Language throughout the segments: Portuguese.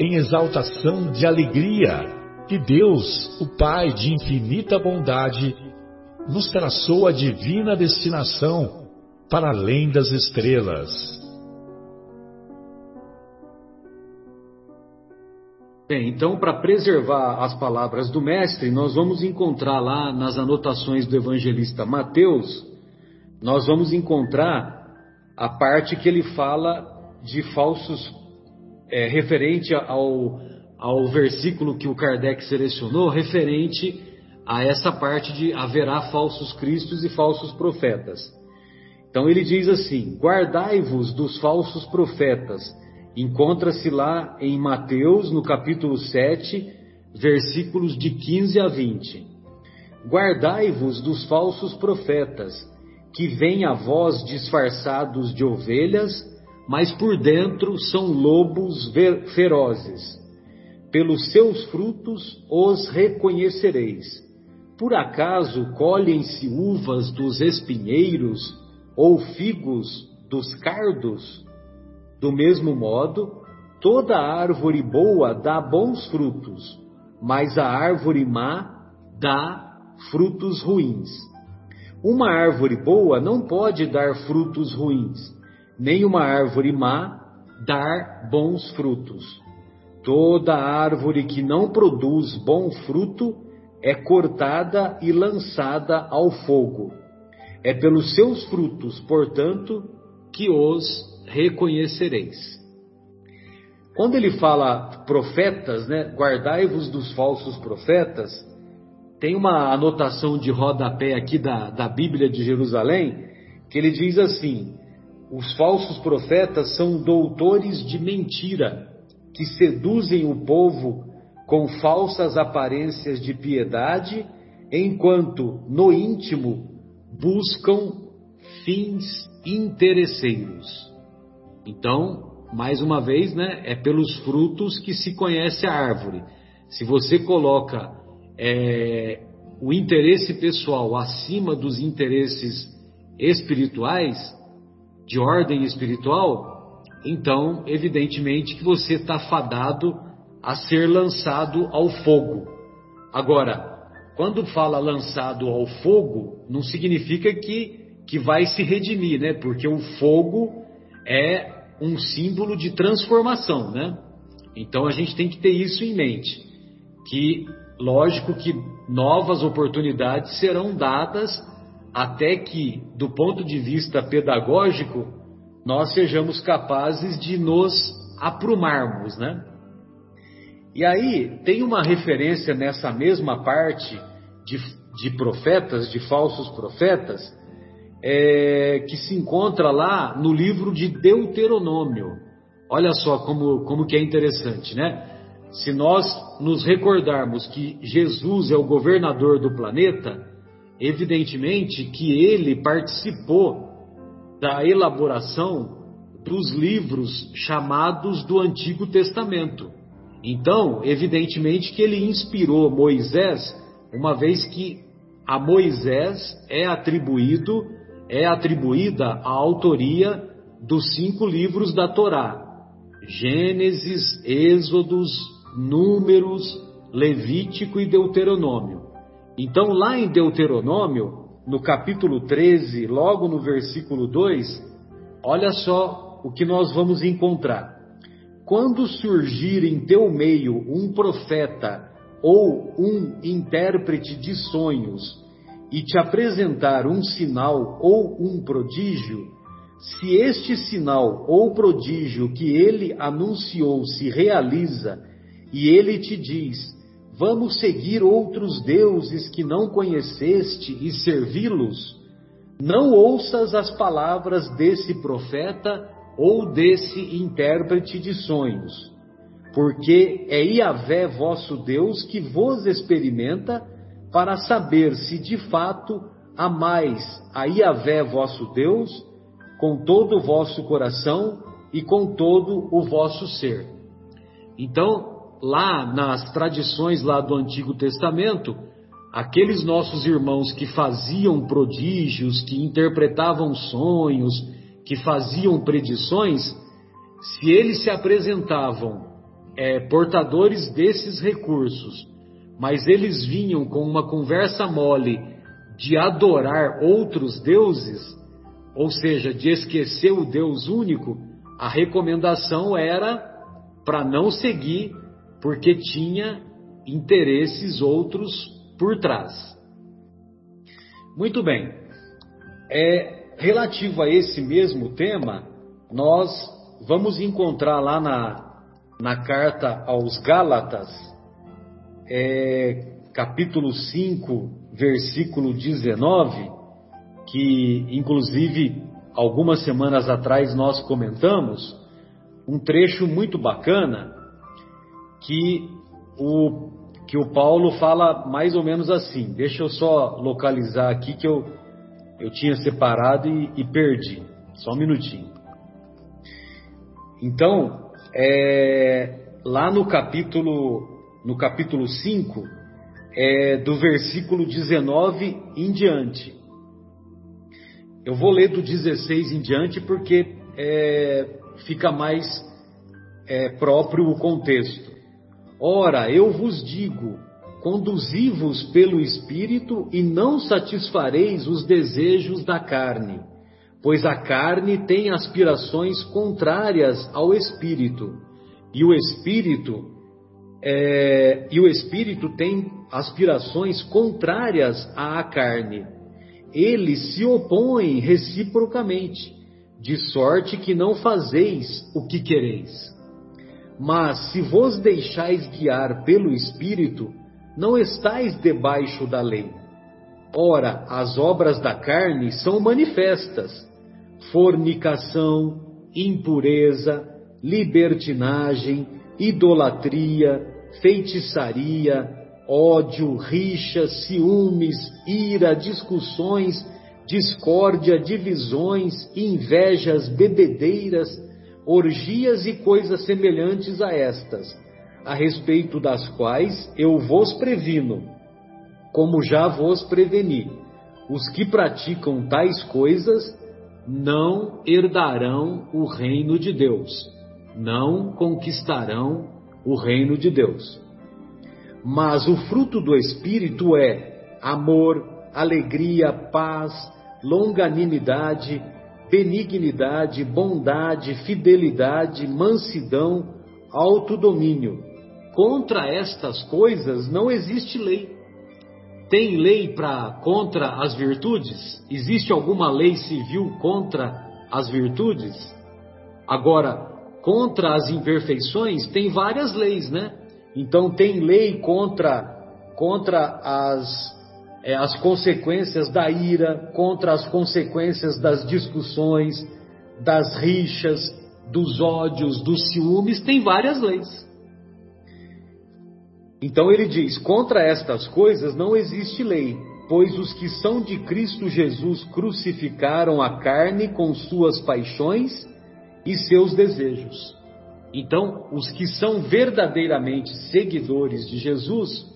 em exaltação de alegria que Deus, o Pai de infinita bondade, nos traçou a divina destinação para além das estrelas. Bem, então, para preservar as palavras do Mestre, nós vamos encontrar lá nas anotações do evangelista Mateus, nós vamos encontrar a parte que ele fala de falsos é, referente ao, ao versículo que o Kardec selecionou, referente a essa parte de haverá falsos cristos e falsos profetas. Então ele diz assim: Guardai-vos dos falsos profetas. Encontra-se lá em Mateus, no capítulo 7, versículos de 15 a 20. Guardai-vos dos falsos profetas, que vêm a vós disfarçados de ovelhas, mas por dentro são lobos ferozes. Pelos seus frutos os reconhecereis. Por acaso colhem-se uvas dos espinheiros ou figos dos cardos? Do mesmo modo, toda árvore boa dá bons frutos, mas a árvore má dá frutos ruins. Uma árvore boa não pode dar frutos ruins nem uma árvore má dar bons frutos. Toda árvore que não produz bom fruto é cortada e lançada ao fogo. É pelos seus frutos, portanto, que os reconhecereis. Quando ele fala profetas, né, guardai-vos dos falsos profetas, tem uma anotação de rodapé aqui da, da Bíblia de Jerusalém, que ele diz assim: os falsos profetas são doutores de mentira, que seduzem o povo com falsas aparências de piedade, enquanto no íntimo buscam fins interesseiros. Então, mais uma vez, né, é pelos frutos que se conhece a árvore. Se você coloca é, o interesse pessoal acima dos interesses espirituais, de ordem espiritual, então, evidentemente que você está fadado a ser lançado ao fogo. Agora, quando fala lançado ao fogo, não significa que, que vai se redimir, né? Porque o fogo é um símbolo de transformação, né? Então a gente tem que ter isso em mente. Que, lógico que novas oportunidades serão dadas até que, do ponto de vista pedagógico, nós sejamos capazes de nos aprumarmos, né? E aí tem uma referência nessa mesma parte de, de profetas, de falsos profetas, é, que se encontra lá no livro de Deuteronômio. Olha só como, como que é interessante, né? Se nós nos recordarmos que Jesus é o governador do planeta, Evidentemente que ele participou da elaboração dos livros chamados do Antigo Testamento. Então, evidentemente que ele inspirou Moisés, uma vez que a Moisés é atribuído, é atribuída a autoria dos cinco livros da Torá: Gênesis, Êxodos, Números, Levítico e Deuteronômio. Então, lá em Deuteronômio, no capítulo 13, logo no versículo 2, olha só o que nós vamos encontrar. Quando surgir em teu meio um profeta ou um intérprete de sonhos e te apresentar um sinal ou um prodígio, se este sinal ou prodígio que ele anunciou se realiza e ele te diz: Vamos seguir outros deuses que não conheceste e servi-los, não ouças as palavras desse profeta ou desse intérprete de sonhos, porque é Iavé vosso Deus que vos experimenta para saber se de fato amais a Iavé vosso Deus com todo o vosso coração e com todo o vosso ser. Então, lá nas tradições lá do Antigo Testamento, aqueles nossos irmãos que faziam prodígios, que interpretavam sonhos, que faziam predições, se eles se apresentavam é, portadores desses recursos mas eles vinham com uma conversa mole de adorar outros deuses, ou seja, de esquecer o Deus único, a recomendação era para não seguir, porque tinha interesses outros por trás. Muito bem. É, relativo a esse mesmo tema, nós vamos encontrar lá na, na carta aos Gálatas, é, capítulo 5, versículo 19, que inclusive algumas semanas atrás nós comentamos, um trecho muito bacana que o, que o Paulo fala mais ou menos assim. Deixa eu só localizar aqui que eu, eu tinha separado e, e perdi. Só um minutinho. Então, é, lá no capítulo no capítulo 5, é, do versículo 19 em diante. Eu vou ler do 16 em diante porque é, fica mais é, próprio o contexto. Ora, eu vos digo: conduzi-vos pelo Espírito e não satisfareis os desejos da carne, pois a carne tem aspirações contrárias ao Espírito, e o Espírito é, e o espírito tem aspirações contrárias à carne. Eles se opõem reciprocamente, de sorte que não fazeis o que quereis. Mas se vos deixais guiar pelo Espírito, não estáis debaixo da lei. Ora, as obras da carne são manifestas: fornicação, impureza, libertinagem, idolatria, feitiçaria, ódio, rixas, ciúmes, ira, discussões, discórdia, divisões, invejas, bebedeiras, orgias e coisas semelhantes a estas, a respeito das quais eu vos previno, como já vos preveni. Os que praticam tais coisas não herdarão o reino de Deus não conquistarão o reino de Deus. Mas o fruto do Espírito é amor, alegria, paz, longanimidade, benignidade, bondade, fidelidade, mansidão, autodomínio. Contra estas coisas não existe lei. Tem lei para contra as virtudes? Existe alguma lei civil contra as virtudes? Agora, contra as imperfeições tem várias leis, né? Então tem lei contra contra as é, as consequências da ira, contra as consequências das discussões, das rixas, dos ódios, dos ciúmes, tem várias leis. Então ele diz: contra estas coisas não existe lei, pois os que são de Cristo Jesus crucificaram a carne com suas paixões e seus desejos. Então, os que são verdadeiramente seguidores de Jesus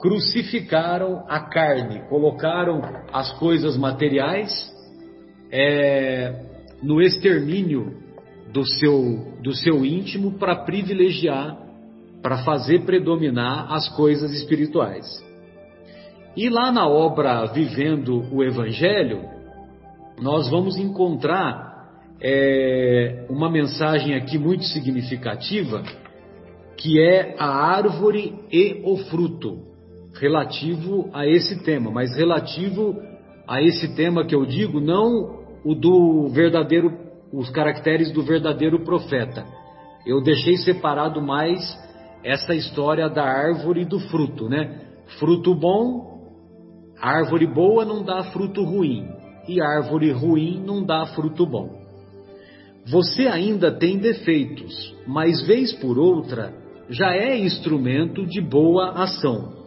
crucificaram a carne, colocaram as coisas materiais é, no extermínio do seu, do seu íntimo para privilegiar, para fazer predominar as coisas espirituais. E lá na obra Vivendo o Evangelho, nós vamos encontrar é, uma mensagem aqui muito significativa que é a árvore e o fruto, relativo a esse tema, mas relativo a esse tema que eu digo, não o do verdadeiro, os caracteres do verdadeiro profeta. Eu deixei separado mais essa história da árvore e do fruto, né? Fruto bom, árvore boa não dá fruto ruim, e árvore ruim não dá fruto bom. Você ainda tem defeitos, mas vez por outra já é instrumento de boa ação.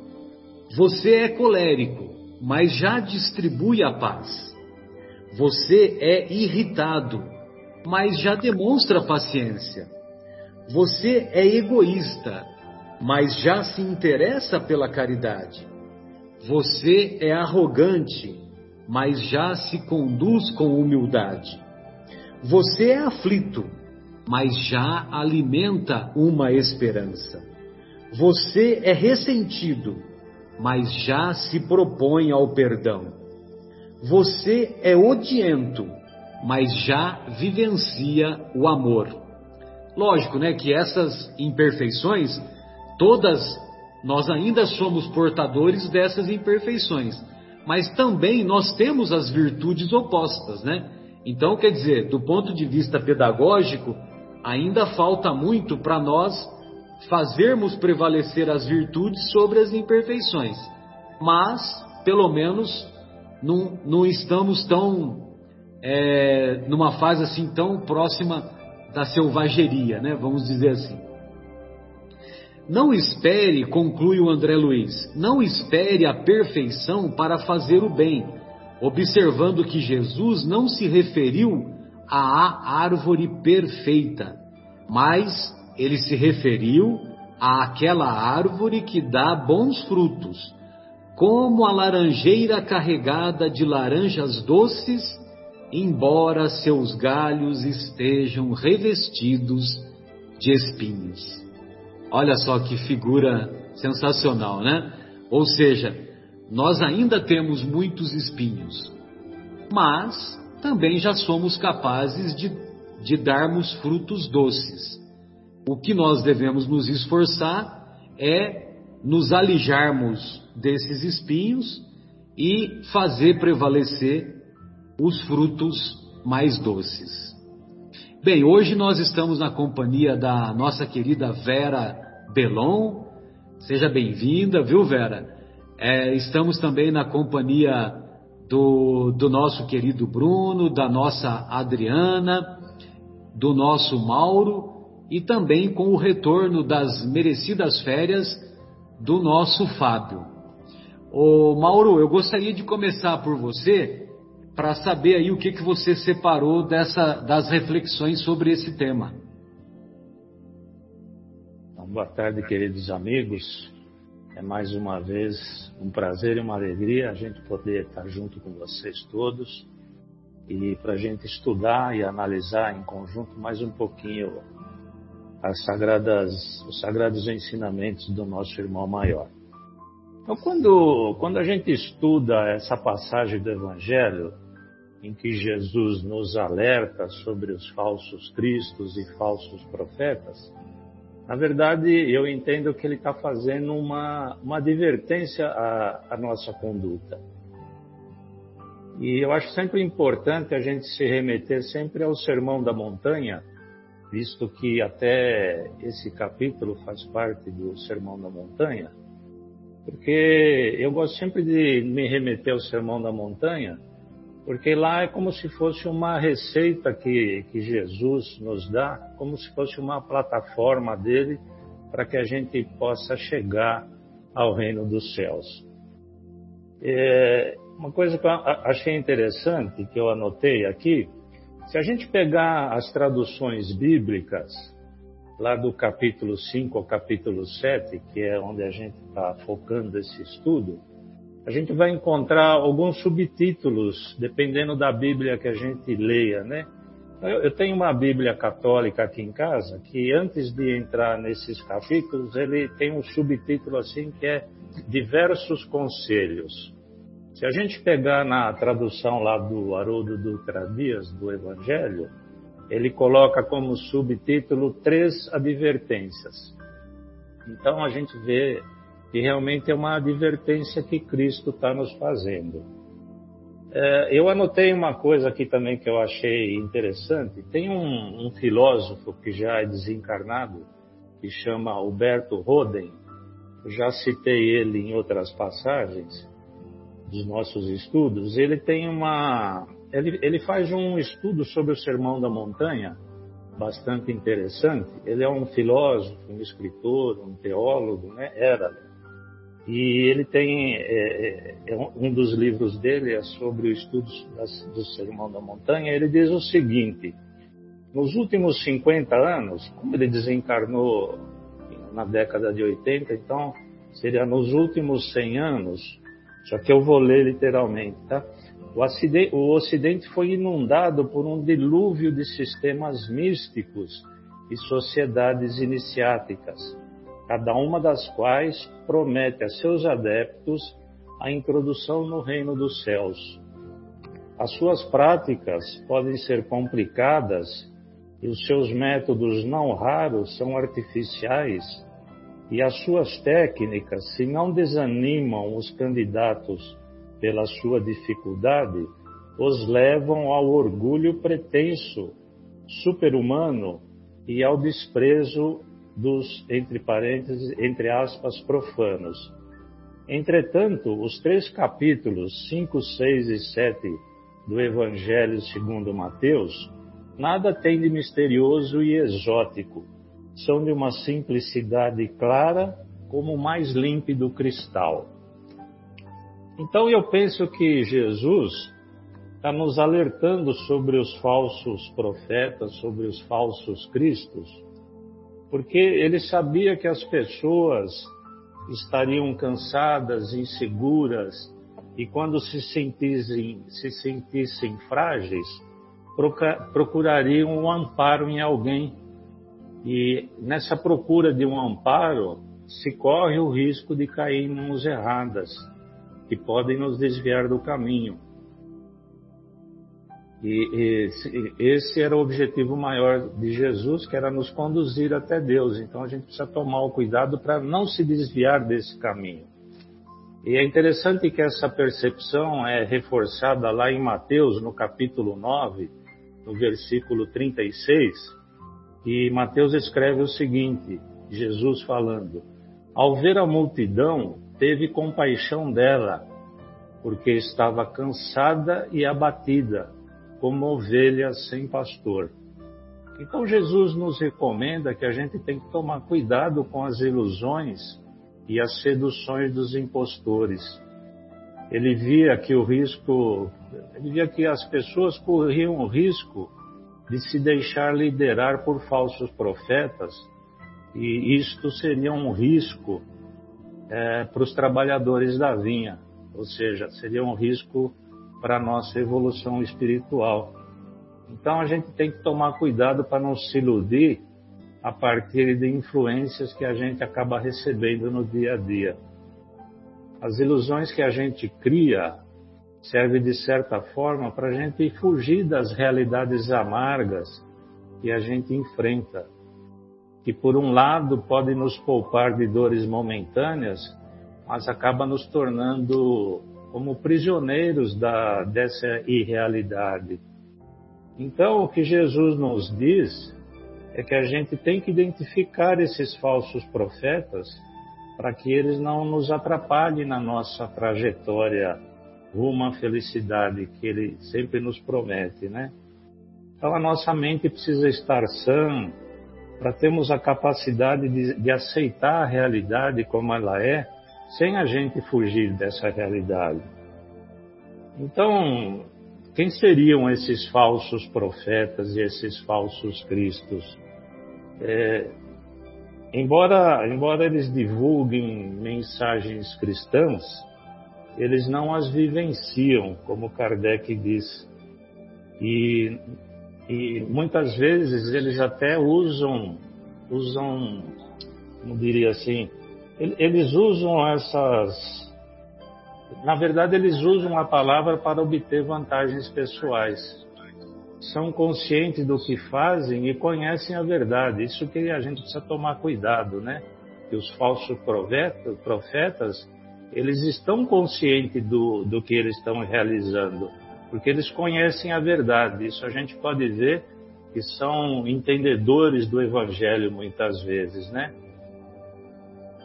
Você é colérico, mas já distribui a paz. Você é irritado, mas já demonstra paciência. Você é egoísta, mas já se interessa pela caridade. Você é arrogante, mas já se conduz com humildade. Você é aflito, mas já alimenta uma esperança. Você é ressentido, mas já se propõe ao perdão. Você é odiento, mas já vivencia o amor. Lógico, né, que essas imperfeições, todas nós ainda somos portadores dessas imperfeições, mas também nós temos as virtudes opostas, né? Então, quer dizer, do ponto de vista pedagógico, ainda falta muito para nós fazermos prevalecer as virtudes sobre as imperfeições. Mas, pelo menos, não, não estamos tão é, numa fase assim tão próxima da selvageria, né? Vamos dizer assim. Não espere, conclui o André Luiz, não espere a perfeição para fazer o bem, observando que Jesus não se referiu à árvore perfeita, mas ele se referiu àquela árvore que dá bons frutos, como a laranjeira carregada de laranjas doces, embora seus galhos estejam revestidos de espinhos. Olha só que figura sensacional, né? Ou seja, nós ainda temos muitos espinhos, mas também já somos capazes de, de darmos frutos doces. O que nós devemos nos esforçar é nos alijarmos desses espinhos e fazer prevalecer os frutos mais doces. Bem, hoje nós estamos na companhia da nossa querida Vera Belon. Seja bem-vinda, viu, Vera? É, estamos também na companhia do, do nosso querido Bruno, da nossa Adriana, do nosso Mauro e também com o retorno das merecidas férias do nosso Fábio. Ô Mauro, eu gostaria de começar por você para saber aí o que, que você separou dessa, das reflexões sobre esse tema. Boa tarde, queridos amigos. É mais uma vez um prazer e uma alegria a gente poder estar junto com vocês todos e para a gente estudar e analisar em conjunto mais um pouquinho as sagradas, os sagrados ensinamentos do nosso irmão maior. Então, quando, quando a gente estuda essa passagem do Evangelho, em que Jesus nos alerta sobre os falsos cristos e falsos profetas, na verdade, eu entendo que ele está fazendo uma, uma advertência à, à nossa conduta. E eu acho sempre importante a gente se remeter sempre ao Sermão da Montanha, visto que até esse capítulo faz parte do Sermão da Montanha, porque eu gosto sempre de me remeter ao Sermão da Montanha, porque lá é como se fosse uma receita que, que Jesus nos dá, como se fosse uma plataforma dele para que a gente possa chegar ao reino dos céus. É, uma coisa que eu achei interessante, que eu anotei aqui, se a gente pegar as traduções bíblicas, lá do capítulo 5 ao capítulo 7, que é onde a gente está focando esse estudo, a gente vai encontrar alguns subtítulos, dependendo da Bíblia que a gente leia, né? Eu tenho uma Bíblia católica aqui em casa que antes de entrar nesses capítulos ele tem um subtítulo assim que é diversos conselhos. Se a gente pegar na tradução lá do Haroldo Dutra Dias do Evangelho, ele coloca como subtítulo três advertências. Então a gente vê que realmente é uma advertência que Cristo está nos fazendo. É, eu anotei uma coisa aqui também que eu achei interessante. Tem um, um filósofo que já é desencarnado, que chama Alberto Roden. Já citei ele em outras passagens dos nossos estudos. Ele tem uma, ele, ele faz um estudo sobre o Sermão da Montanha bastante interessante. Ele é um filósofo, um escritor, um teólogo, né? Era. E ele tem é, é, é um dos livros dele é sobre o estudo do Sermão da Montanha. Ele diz o seguinte: nos últimos 50 anos, como ele desencarnou na década de 80, então seria nos últimos 100 anos. Só que eu vou ler literalmente, tá? O, o Ocidente foi inundado por um dilúvio de sistemas místicos e sociedades iniciáticas, cada uma das quais promete a seus adeptos a introdução no reino dos céus. As suas práticas podem ser complicadas e os seus métodos não raros são artificiais, e as suas técnicas, se não desanimam os candidatos pela sua dificuldade, os levam ao orgulho pretenso, superhumano e ao desprezo dos, entre parênteses, entre aspas, profanos. Entretanto, os três capítulos 5, 6 e 7 do Evangelho segundo Mateus nada tem de misterioso e exótico. São de uma simplicidade clara como o mais límpido cristal. Então eu penso que Jesus está nos alertando sobre os falsos profetas, sobre os falsos cristos, porque ele sabia que as pessoas estariam cansadas, inseguras, e quando se sentissem, se sentissem frágeis, procurariam um amparo em alguém. E nessa procura de um amparo, se corre o risco de cair em mãos erradas que podem nos desviar do caminho. E esse, esse, era o objetivo maior de Jesus, que era nos conduzir até Deus. Então a gente precisa tomar o cuidado para não se desviar desse caminho. E é interessante que essa percepção é reforçada lá em Mateus, no capítulo 9, no versículo 36, e Mateus escreve o seguinte: Jesus falando, ao ver a multidão, teve compaixão dela, porque estava cansada e abatida, como ovelha sem pastor. Então Jesus nos recomenda que a gente tem que tomar cuidado com as ilusões e as seduções dos impostores. Ele via que o risco, ele via que as pessoas corriam o risco de se deixar liderar por falsos profetas, e isto seria um risco é, para os trabalhadores da vinha, ou seja, seria um risco para a nossa evolução espiritual. Então a gente tem que tomar cuidado para não se iludir a partir de influências que a gente acaba recebendo no dia a dia. As ilusões que a gente cria servem de certa forma para a gente fugir das realidades amargas que a gente enfrenta que por um lado pode nos poupar de dores momentâneas, mas acaba nos tornando como prisioneiros da, dessa irrealidade. Então, o que Jesus nos diz é que a gente tem que identificar esses falsos profetas para que eles não nos atrapalhem na nossa trajetória rumo à felicidade que ele sempre nos promete, né? Então a nossa mente precisa estar sã, para termos a capacidade de, de aceitar a realidade como ela é, sem a gente fugir dessa realidade. Então, quem seriam esses falsos profetas e esses falsos cristos? É, embora, embora eles divulguem mensagens cristãs, eles não as vivenciam, como Kardec diz. E e muitas vezes eles até usam, usam, como diria assim, eles usam essas. Na verdade, eles usam a palavra para obter vantagens pessoais. São conscientes do que fazem e conhecem a verdade. Isso que a gente precisa tomar cuidado, né? que os falsos profetas, profetas eles estão conscientes do, do que eles estão realizando, porque eles conhecem a verdade. Isso a gente pode ver que são entendedores do Evangelho muitas vezes, né?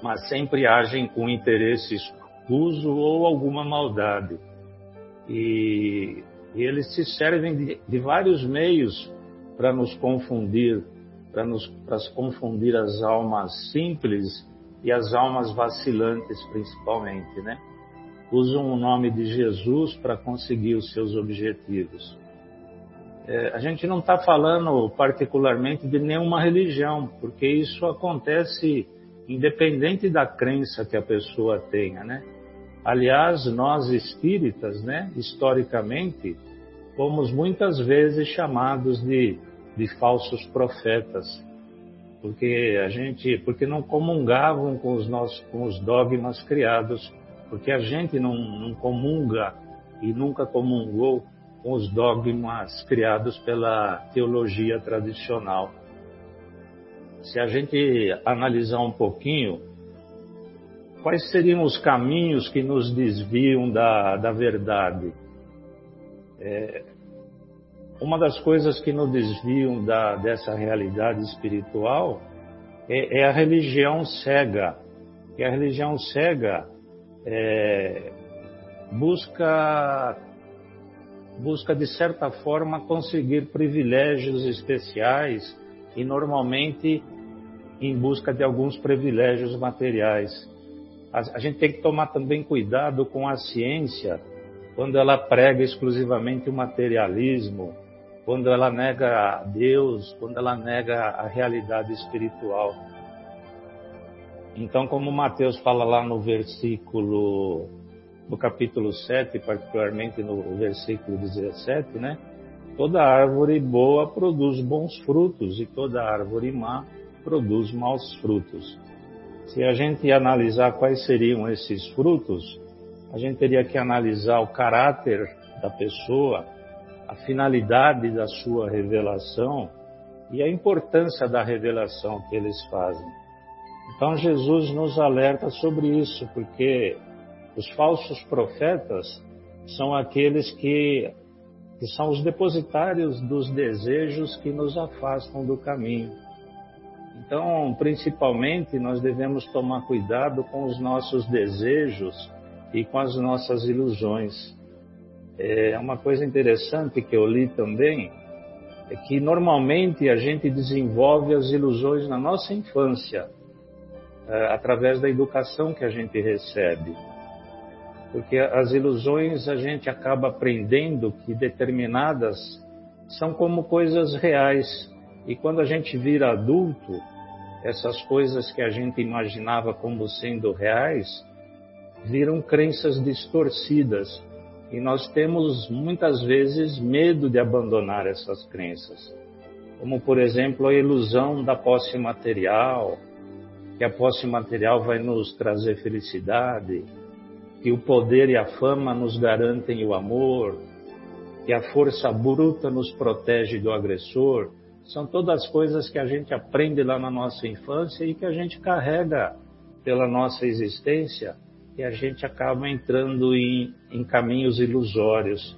Mas sempre agem com interesse escuso ou alguma maldade. E, e eles se servem de, de vários meios para nos confundir, para nos confundir as almas simples e as almas vacilantes principalmente, né? Usam o nome de Jesus para conseguir os seus objetivos. É, a gente não está falando particularmente de nenhuma religião, porque isso acontece independente da crença que a pessoa tenha, né? Aliás, nós espíritas, né, historicamente, fomos muitas vezes chamados de, de falsos profetas, porque a gente, porque não comungavam com os nossos, com os dogmas criados, porque a gente não, não comunga e nunca comungou com os dogmas criados pela teologia tradicional. Se a gente analisar um pouquinho, quais seriam os caminhos que nos desviam da, da verdade? É, uma das coisas que nos desviam da, dessa realidade espiritual é, é, a religião cega. E a religião cega é, busca, busca, de certa forma, conseguir privilégios especiais e, normalmente, em busca de alguns privilégios materiais. A, a gente tem que tomar também cuidado com a ciência quando ela prega exclusivamente o materialismo quando ela nega Deus, quando ela nega a realidade espiritual. Então, como Mateus fala lá no versículo, no capítulo 7, particularmente no versículo 17, né? Toda árvore boa produz bons frutos e toda árvore má produz maus frutos. Se a gente analisar quais seriam esses frutos, a gente teria que analisar o caráter da pessoa, a finalidade da sua revelação e a importância da revelação que eles fazem. Então Jesus nos alerta sobre isso, porque os falsos profetas são aqueles que, que são os depositários dos desejos que nos afastam do caminho. Então, principalmente, nós devemos tomar cuidado com os nossos desejos e com as nossas ilusões. É uma coisa interessante que eu li também é que normalmente a gente desenvolve as ilusões na nossa infância, é, através da educação que a gente recebe. Porque as ilusões a gente acaba aprendendo que determinadas são como coisas reais. E quando a gente vira adulto, essas coisas que a gente imaginava como sendo reais viram crenças distorcidas e nós temos muitas vezes medo de abandonar essas crenças. Como, por exemplo, a ilusão da posse material, que a posse material vai nos trazer felicidade, que o poder e a fama nos garantem o amor, que a força bruta nos protege do agressor. São todas coisas que a gente aprende lá na nossa infância e que a gente carrega pela nossa existência e a gente acaba entrando em, em caminhos ilusórios.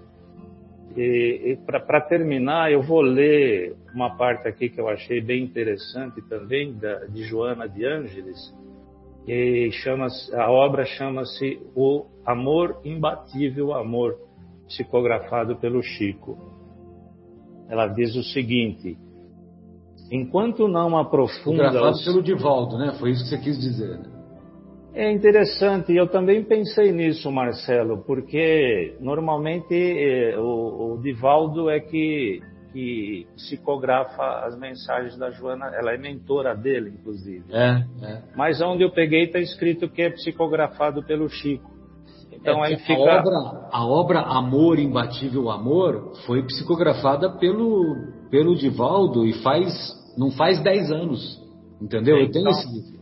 E, e para terminar, eu vou ler uma parte aqui que eu achei bem interessante também, da, de Joana de Ângeles, e chama a obra chama-se O Amor Imbatível Amor, psicografado pelo Chico. Ela diz o seguinte: enquanto não aprofunda. Psicografado os... pelo Divaldo, né? Foi isso que você quis dizer. Né? É interessante, eu também pensei nisso, Marcelo, porque normalmente eh, o, o Divaldo é que, que psicografa as mensagens da Joana, ela é mentora dele, inclusive. É, é. Mas onde eu peguei está escrito que é psicografado pelo Chico. Então é, aí fica. A obra, a obra Amor Imbatível Amor foi psicografada pelo, pelo Divaldo e faz. não faz 10 anos. Entendeu? Então, eu tenho esse livro.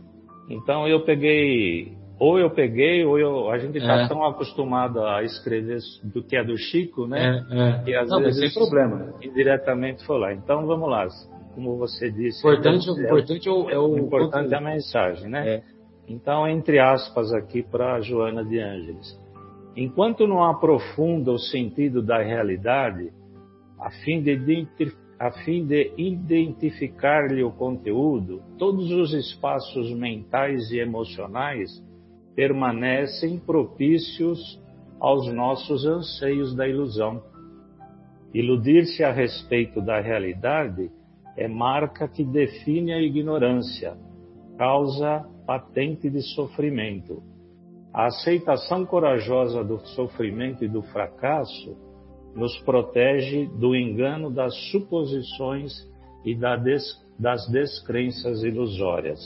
Então eu peguei, ou eu peguei, ou eu, a gente está é. tão acostumado a escrever do que é do Chico, né? É, é. Que às Não, vezes sem problema. indiretamente foi lá. Então vamos lá, como você disse. Importante, é, importante é o, é o importante é a mensagem, né? É. Então, entre aspas aqui para Joana de Ângeles. Enquanto não aprofunda o sentido da realidade, a fim de, a fim de identificar-lhe o conteúdo, todos os espaços mentais e emocionais permanecem propícios aos nossos anseios da ilusão. Iludir-se a respeito da realidade é marca que define a ignorância, causa patente de sofrimento. A aceitação corajosa do sofrimento e do fracasso nos protege do engano das suposições e das descrenças ilusórias.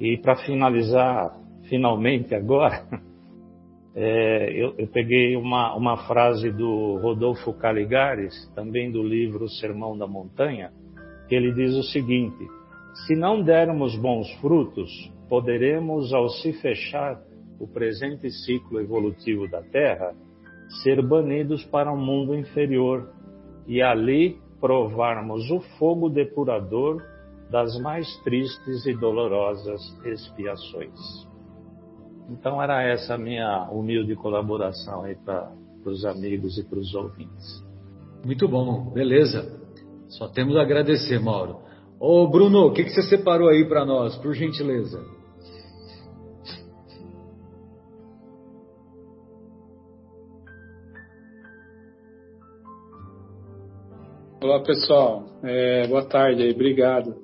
E para finalizar, finalmente agora, é, eu, eu, peguei uma, uma frase do Rodolfo Caligares, também do livro Sermão da Montanha, que ele diz o seguinte: se não dermos bons frutos, poderemos, ao se fechar o presente ciclo evolutivo da Terra, ser banidos para um mundo inferior e ali provarmos o fogo depurador das mais tristes e dolorosas expiações. Então era essa a minha humilde colaboração aí para os amigos e para os ouvintes. Muito bom, beleza. Só temos a agradecer, Mauro. Ô Bruno, o que, que você separou aí para nós, por gentileza? Olá pessoal, é, boa tarde aí, obrigado.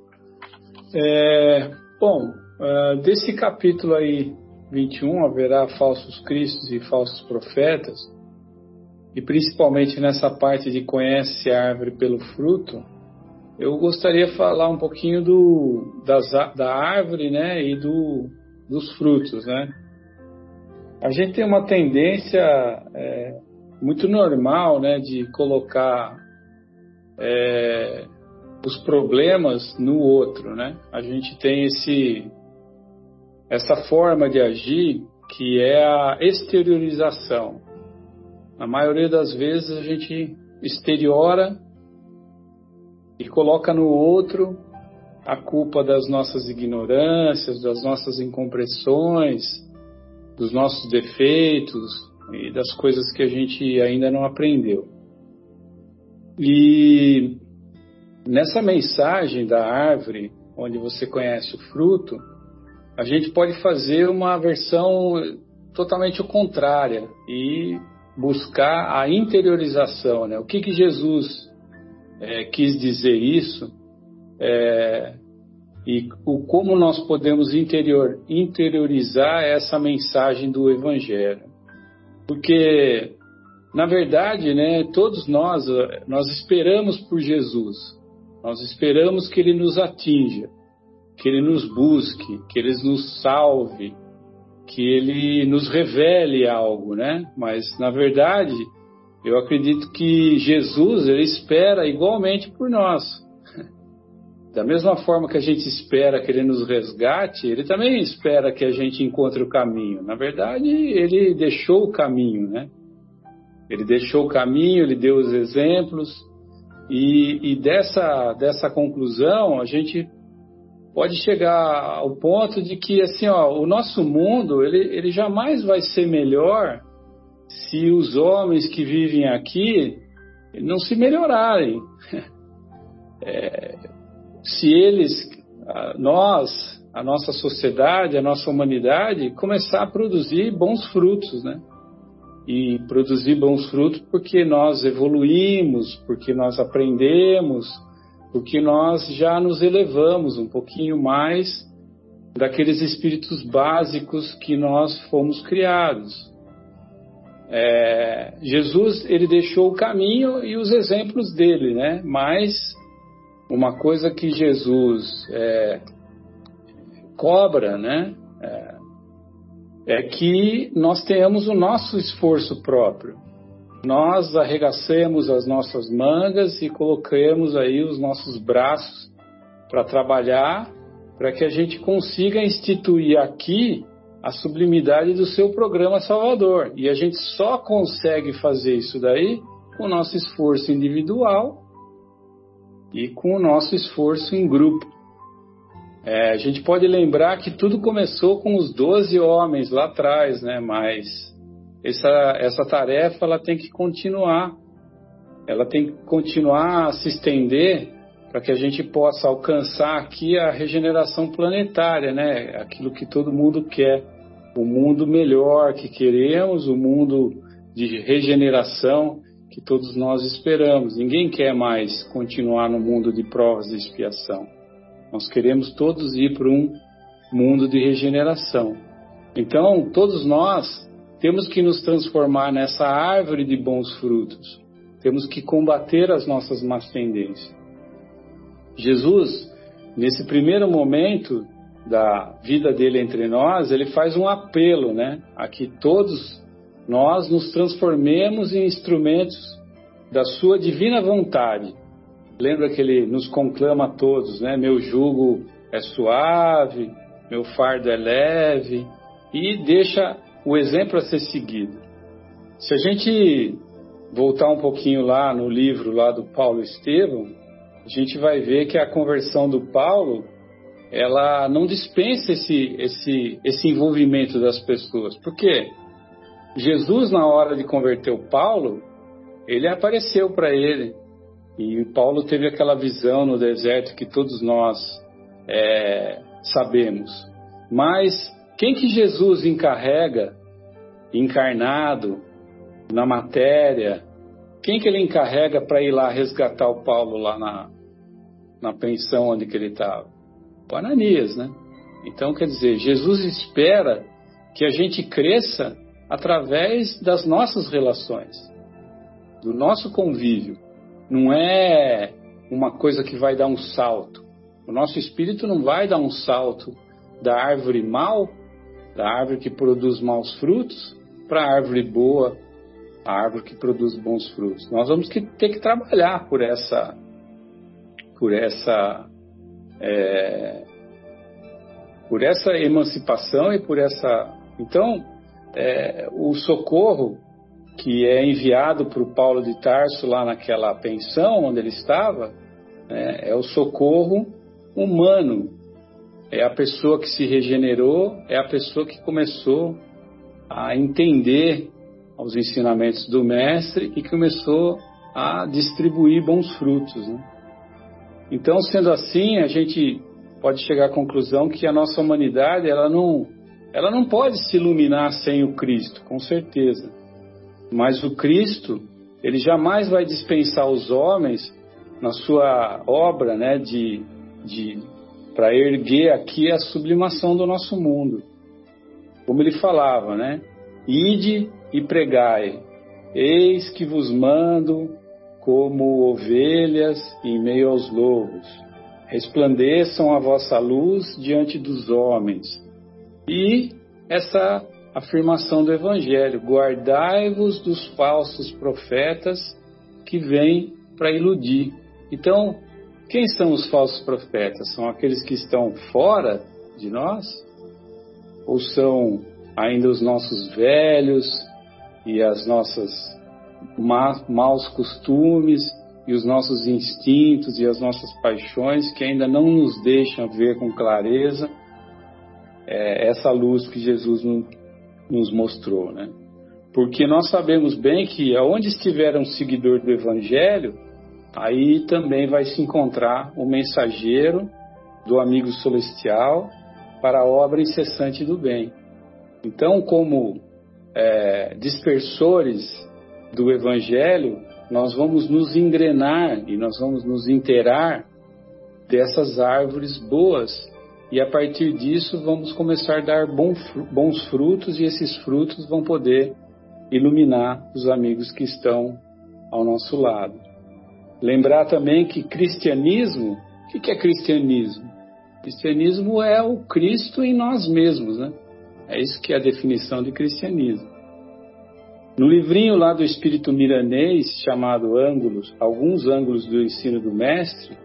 É, bom, uh, desse capítulo aí 21 haverá falsos cristos e falsos profetas e principalmente nessa parte de conhece a árvore pelo fruto, eu gostaria de falar um pouquinho do, das, da árvore né, e do, dos frutos. Né? A gente tem uma tendência é, muito normal né, de colocar é, os problemas no outro. Né? A gente tem esse, essa forma de agir que é a exteriorização. Na maioria das vezes a gente exteriora e coloca no outro a culpa das nossas ignorâncias, das nossas incompreensões, dos nossos defeitos e das coisas que a gente ainda não aprendeu. E nessa mensagem da árvore, onde você conhece o fruto, a gente pode fazer uma versão totalmente contrária e buscar a interiorização. Né? O que, que Jesus é, quis dizer isso é, e o, como nós podemos interior, interiorizar essa mensagem do Evangelho. Porque, na verdade, né, todos nós, nós esperamos por Jesus, nós esperamos que Ele nos atinja, que Ele nos busque, que Ele nos salve, que ele nos revele algo, né? Mas na verdade, eu acredito que Jesus ele espera igualmente por nós. Da mesma forma que a gente espera que ele nos resgate, ele também espera que a gente encontre o caminho. Na verdade, ele deixou o caminho, né? Ele deixou o caminho, ele deu os exemplos, e, e dessa, dessa conclusão a gente pode chegar ao ponto de que assim, ó, o nosso mundo ele, ele jamais vai ser melhor se os homens que vivem aqui não se melhorarem. É, se eles, nós, a nossa sociedade, a nossa humanidade começar a produzir bons frutos, né? E produzir bons frutos porque nós evoluímos, porque nós aprendemos, porque nós já nos elevamos um pouquinho mais daqueles espíritos básicos que nós fomos criados. É, Jesus ele deixou o caminho e os exemplos dele, né? Mas uma coisa que Jesus é, cobra, né? É, é que nós tenhamos o nosso esforço próprio nós arregacemos as nossas mangas e coloquemos aí os nossos braços para trabalhar, para que a gente consiga instituir aqui a sublimidade do seu programa Salvador. E a gente só consegue fazer isso daí com o nosso esforço individual e com o nosso esforço em grupo. É, a gente pode lembrar que tudo começou com os doze homens lá atrás, né? Mas essa, essa tarefa ela tem que continuar. Ela tem que continuar a se estender para que a gente possa alcançar aqui a regeneração planetária, né? Aquilo que todo mundo quer, o mundo melhor que queremos, o mundo de regeneração que todos nós esperamos. Ninguém quer mais continuar no mundo de provas e expiação. Nós queremos todos ir para um mundo de regeneração. Então, todos nós temos que nos transformar nessa árvore de bons frutos. Temos que combater as nossas más tendências. Jesus, nesse primeiro momento da vida dele entre nós, ele faz um apelo, né, a que todos nós nos transformemos em instrumentos da sua divina vontade. Lembra que ele nos conclama a todos, né? Meu jugo é suave, meu fardo é leve, e deixa o exemplo a ser seguido. Se a gente voltar um pouquinho lá no livro lá do Paulo Estevão, a gente vai ver que a conversão do Paulo ela não dispensa esse, esse, esse envolvimento das pessoas. Por quê? Jesus, na hora de converter o Paulo, ele apareceu para ele. E Paulo teve aquela visão no deserto que todos nós é, sabemos. Mas quem que Jesus encarrega, encarnado, na matéria, quem que ele encarrega para ir lá resgatar o Paulo lá na, na pensão onde que ele estava? O Ananias, né? Então, quer dizer, Jesus espera que a gente cresça através das nossas relações, do nosso convívio. Não é uma coisa que vai dar um salto. O nosso espírito não vai dar um salto da árvore mal, da árvore que produz maus frutos, para a árvore boa, a árvore que produz bons frutos. Nós vamos que, ter que trabalhar por essa, por essa, é, por essa emancipação e por essa. Então, é, o socorro que é enviado para o Paulo de Tarso lá naquela pensão onde ele estava, né, é o socorro humano. É a pessoa que se regenerou, é a pessoa que começou a entender os ensinamentos do Mestre e começou a distribuir bons frutos. Né? Então, sendo assim, a gente pode chegar à conclusão que a nossa humanidade ela não ela não pode se iluminar sem o Cristo, com certeza. Mas o Cristo, ele jamais vai dispensar os homens na sua obra, né, de, de para erguer aqui a sublimação do nosso mundo. Como ele falava, né? Ide e pregai. Eis que vos mando como ovelhas em meio aos lobos. Resplandeçam a vossa luz diante dos homens e essa afirmação do Evangelho: guardai-vos dos falsos profetas que vêm para iludir. Então, quem são os falsos profetas? São aqueles que estão fora de nós? Ou são ainda os nossos velhos e as nossas maus costumes e os nossos instintos e as nossas paixões que ainda não nos deixam ver com clareza é, essa luz que Jesus nos mostrou, né? Porque nós sabemos bem que aonde estiver um seguidor do Evangelho, aí também vai se encontrar o mensageiro do amigo celestial para a obra incessante do bem. Então, como é, dispersores do Evangelho, nós vamos nos engrenar e nós vamos nos inteirar dessas árvores boas e a partir disso vamos começar a dar bons frutos e esses frutos vão poder iluminar os amigos que estão ao nosso lado. Lembrar também que cristianismo, o que é cristianismo? Cristianismo é o Cristo em nós mesmos, né? É isso que é a definição de cristianismo. No livrinho lá do Espírito Miranês, chamado Ângulos, Alguns Ângulos do Ensino do Mestre,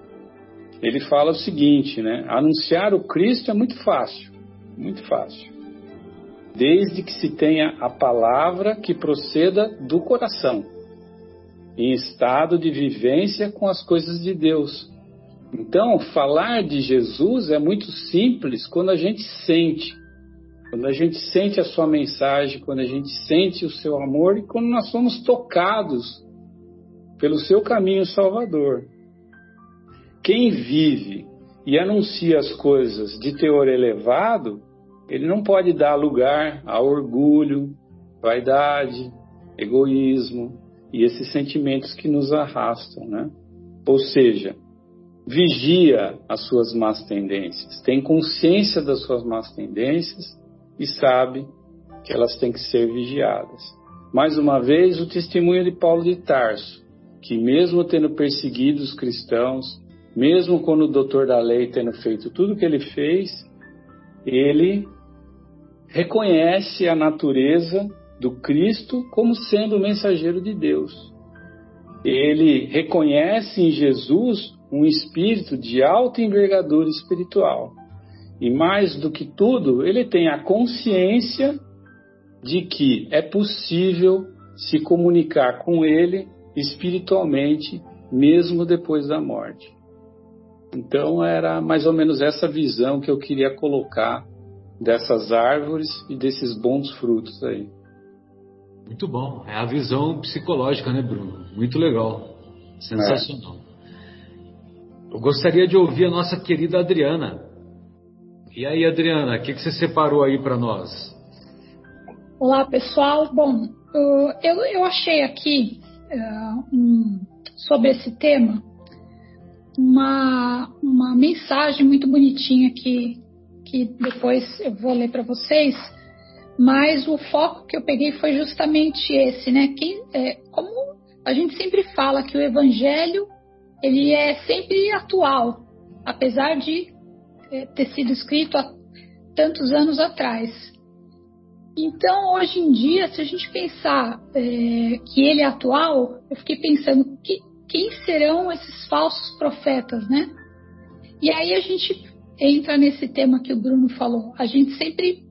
ele fala o seguinte, né? Anunciar o Cristo é muito fácil, muito fácil. Desde que se tenha a palavra que proceda do coração, em estado de vivência com as coisas de Deus. Então, falar de Jesus é muito simples quando a gente sente. Quando a gente sente a sua mensagem, quando a gente sente o seu amor e quando nós somos tocados pelo seu caminho salvador. Quem vive e anuncia as coisas de teor elevado, ele não pode dar lugar a orgulho, vaidade, egoísmo e esses sentimentos que nos arrastam, né? Ou seja, vigia as suas más tendências, tem consciência das suas más tendências e sabe que elas têm que ser vigiadas. Mais uma vez, o testemunho de Paulo de Tarso, que mesmo tendo perseguido os cristãos, mesmo quando o doutor da lei tendo feito tudo o que ele fez, ele reconhece a natureza do Cristo como sendo o mensageiro de Deus. Ele reconhece em Jesus um espírito de alta envergadura espiritual. E mais do que tudo, ele tem a consciência de que é possível se comunicar com ele espiritualmente, mesmo depois da morte. Então, era mais ou menos essa visão que eu queria colocar dessas árvores e desses bons frutos aí. Muito bom. É a visão psicológica, né, Bruno? Muito legal. Sensacional. É. Eu gostaria de ouvir a nossa querida Adriana. E aí, Adriana, o que, que você separou aí para nós? Olá, pessoal. Bom, eu, eu achei aqui uh, um, sobre esse tema uma, uma mensagem muito bonitinha que, que depois eu vou ler para vocês mas o foco que eu peguei foi justamente esse, né? Quem, é, como a gente sempre fala que o evangelho ele é sempre atual, apesar de é, ter sido escrito há tantos anos atrás. Então, hoje em dia, se a gente pensar é, que ele é atual, eu fiquei pensando que, quem serão esses falsos profetas, né? E aí a gente entra nesse tema que o Bruno falou. A gente sempre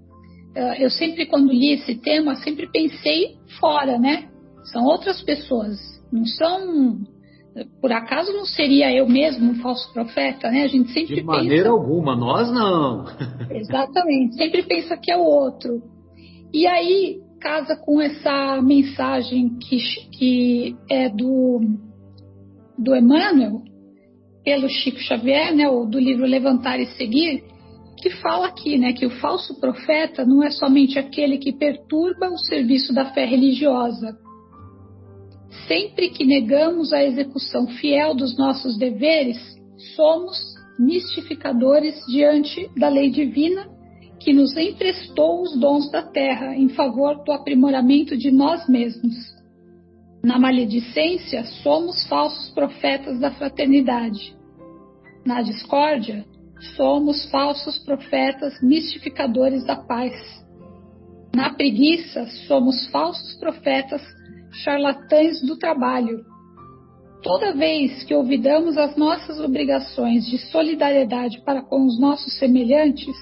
eu sempre quando li esse tema, sempre pensei fora, né? São outras pessoas, não são por acaso não seria eu mesmo um falso profeta, né? A gente sempre De maneira alguma, nós não. Exatamente, sempre pensa que é o outro. E aí casa com essa mensagem que, que é do do Emmanuel pelo Chico Xavier, né? O do livro Levantar e Seguir, que fala aqui, né, que o falso profeta não é somente aquele que perturba o serviço da fé religiosa. Sempre que negamos a execução fiel dos nossos deveres, somos mistificadores diante da lei divina que nos emprestou os dons da terra em favor do aprimoramento de nós mesmos. Na maledicência, somos falsos profetas da fraternidade. Na discórdia, somos falsos profetas mistificadores da paz. Na preguiça, somos falsos profetas charlatães do trabalho. Toda vez que olvidamos as nossas obrigações de solidariedade para com os nossos semelhantes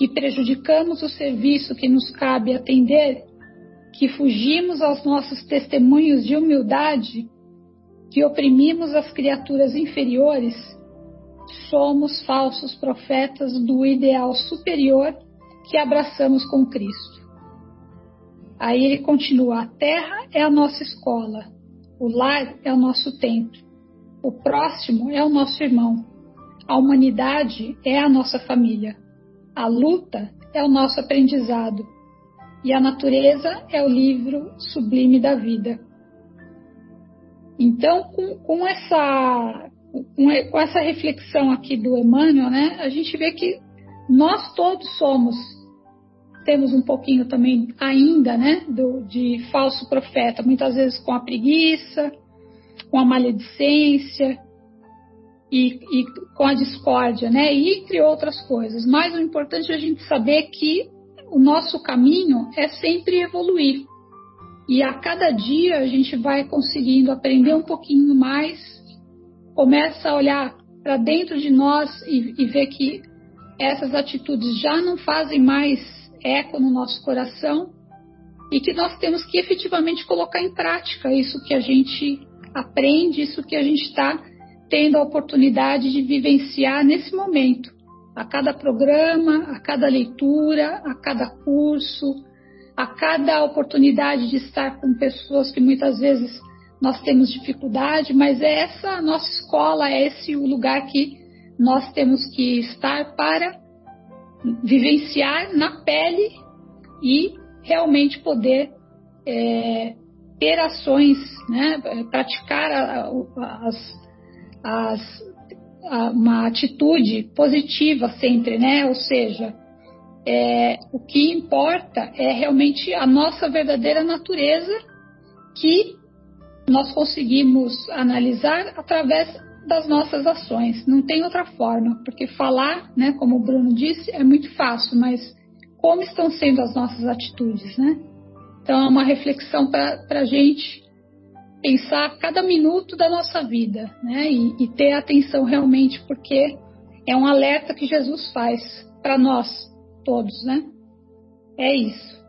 e prejudicamos o serviço que nos cabe atender, que fugimos aos nossos testemunhos de humildade, que oprimimos as criaturas inferiores, somos falsos profetas do ideal superior que abraçamos com Cristo. Aí ele continua: a terra é a nossa escola, o lar é o nosso templo, o próximo é o nosso irmão, a humanidade é a nossa família, a luta é o nosso aprendizado e a natureza é o livro sublime da vida. Então, com, com essa com essa reflexão aqui do Emmanuel, né, a gente vê que nós todos somos, temos um pouquinho também ainda, né, do, de falso profeta, muitas vezes com a preguiça, com a maledicência e, e com a discórdia, né, e entre outras coisas. Mas o importante é a gente saber que o nosso caminho é sempre evoluir. E a cada dia a gente vai conseguindo aprender um pouquinho mais começa a olhar para dentro de nós e, e ver que essas atitudes já não fazem mais eco no nosso coração e que nós temos que efetivamente colocar em prática isso que a gente aprende, isso que a gente está tendo a oportunidade de vivenciar nesse momento, a cada programa, a cada leitura, a cada curso, a cada oportunidade de estar com pessoas que muitas vezes nós temos dificuldade, mas é essa a nossa escola, é esse o lugar que nós temos que estar para vivenciar na pele e realmente poder é, ter ações, né, praticar a, a, as, as, uma atitude positiva sempre, né? Ou seja, é, o que importa é realmente a nossa verdadeira natureza que nós conseguimos analisar através das nossas ações. Não tem outra forma, porque falar, né, como o Bruno disse, é muito fácil, mas como estão sendo as nossas atitudes, né? Então é uma reflexão para a gente pensar cada minuto da nossa vida, né? E, e ter atenção realmente, porque é um alerta que Jesus faz para nós todos, né? É isso.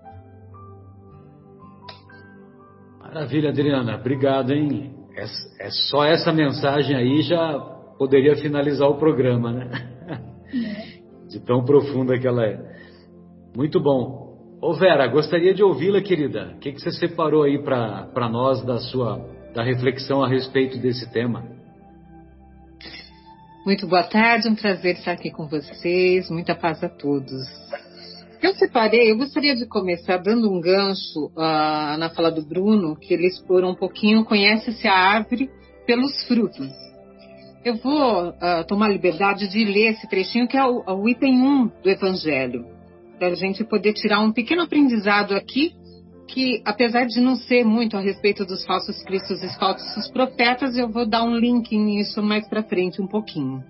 Maravilha, Adriana. Obrigado, hein? É, é, só essa mensagem aí já poderia finalizar o programa, né? É. De tão profunda que ela é. Muito bom. Ô Vera, gostaria de ouvi-la, querida. O que, que você separou aí para nós da sua da reflexão a respeito desse tema? Muito boa tarde, um prazer estar aqui com vocês. Muita paz a todos. Eu separei, eu gostaria de começar dando um gancho uh, na fala do Bruno, que ele explorou um pouquinho, conhece-se a árvore pelos frutos. Eu vou uh, tomar liberdade de ler esse trechinho, que é o, o item 1 do Evangelho, para a gente poder tirar um pequeno aprendizado aqui, que apesar de não ser muito a respeito dos falsos cristos e falsos profetas, eu vou dar um link nisso mais para frente um pouquinho.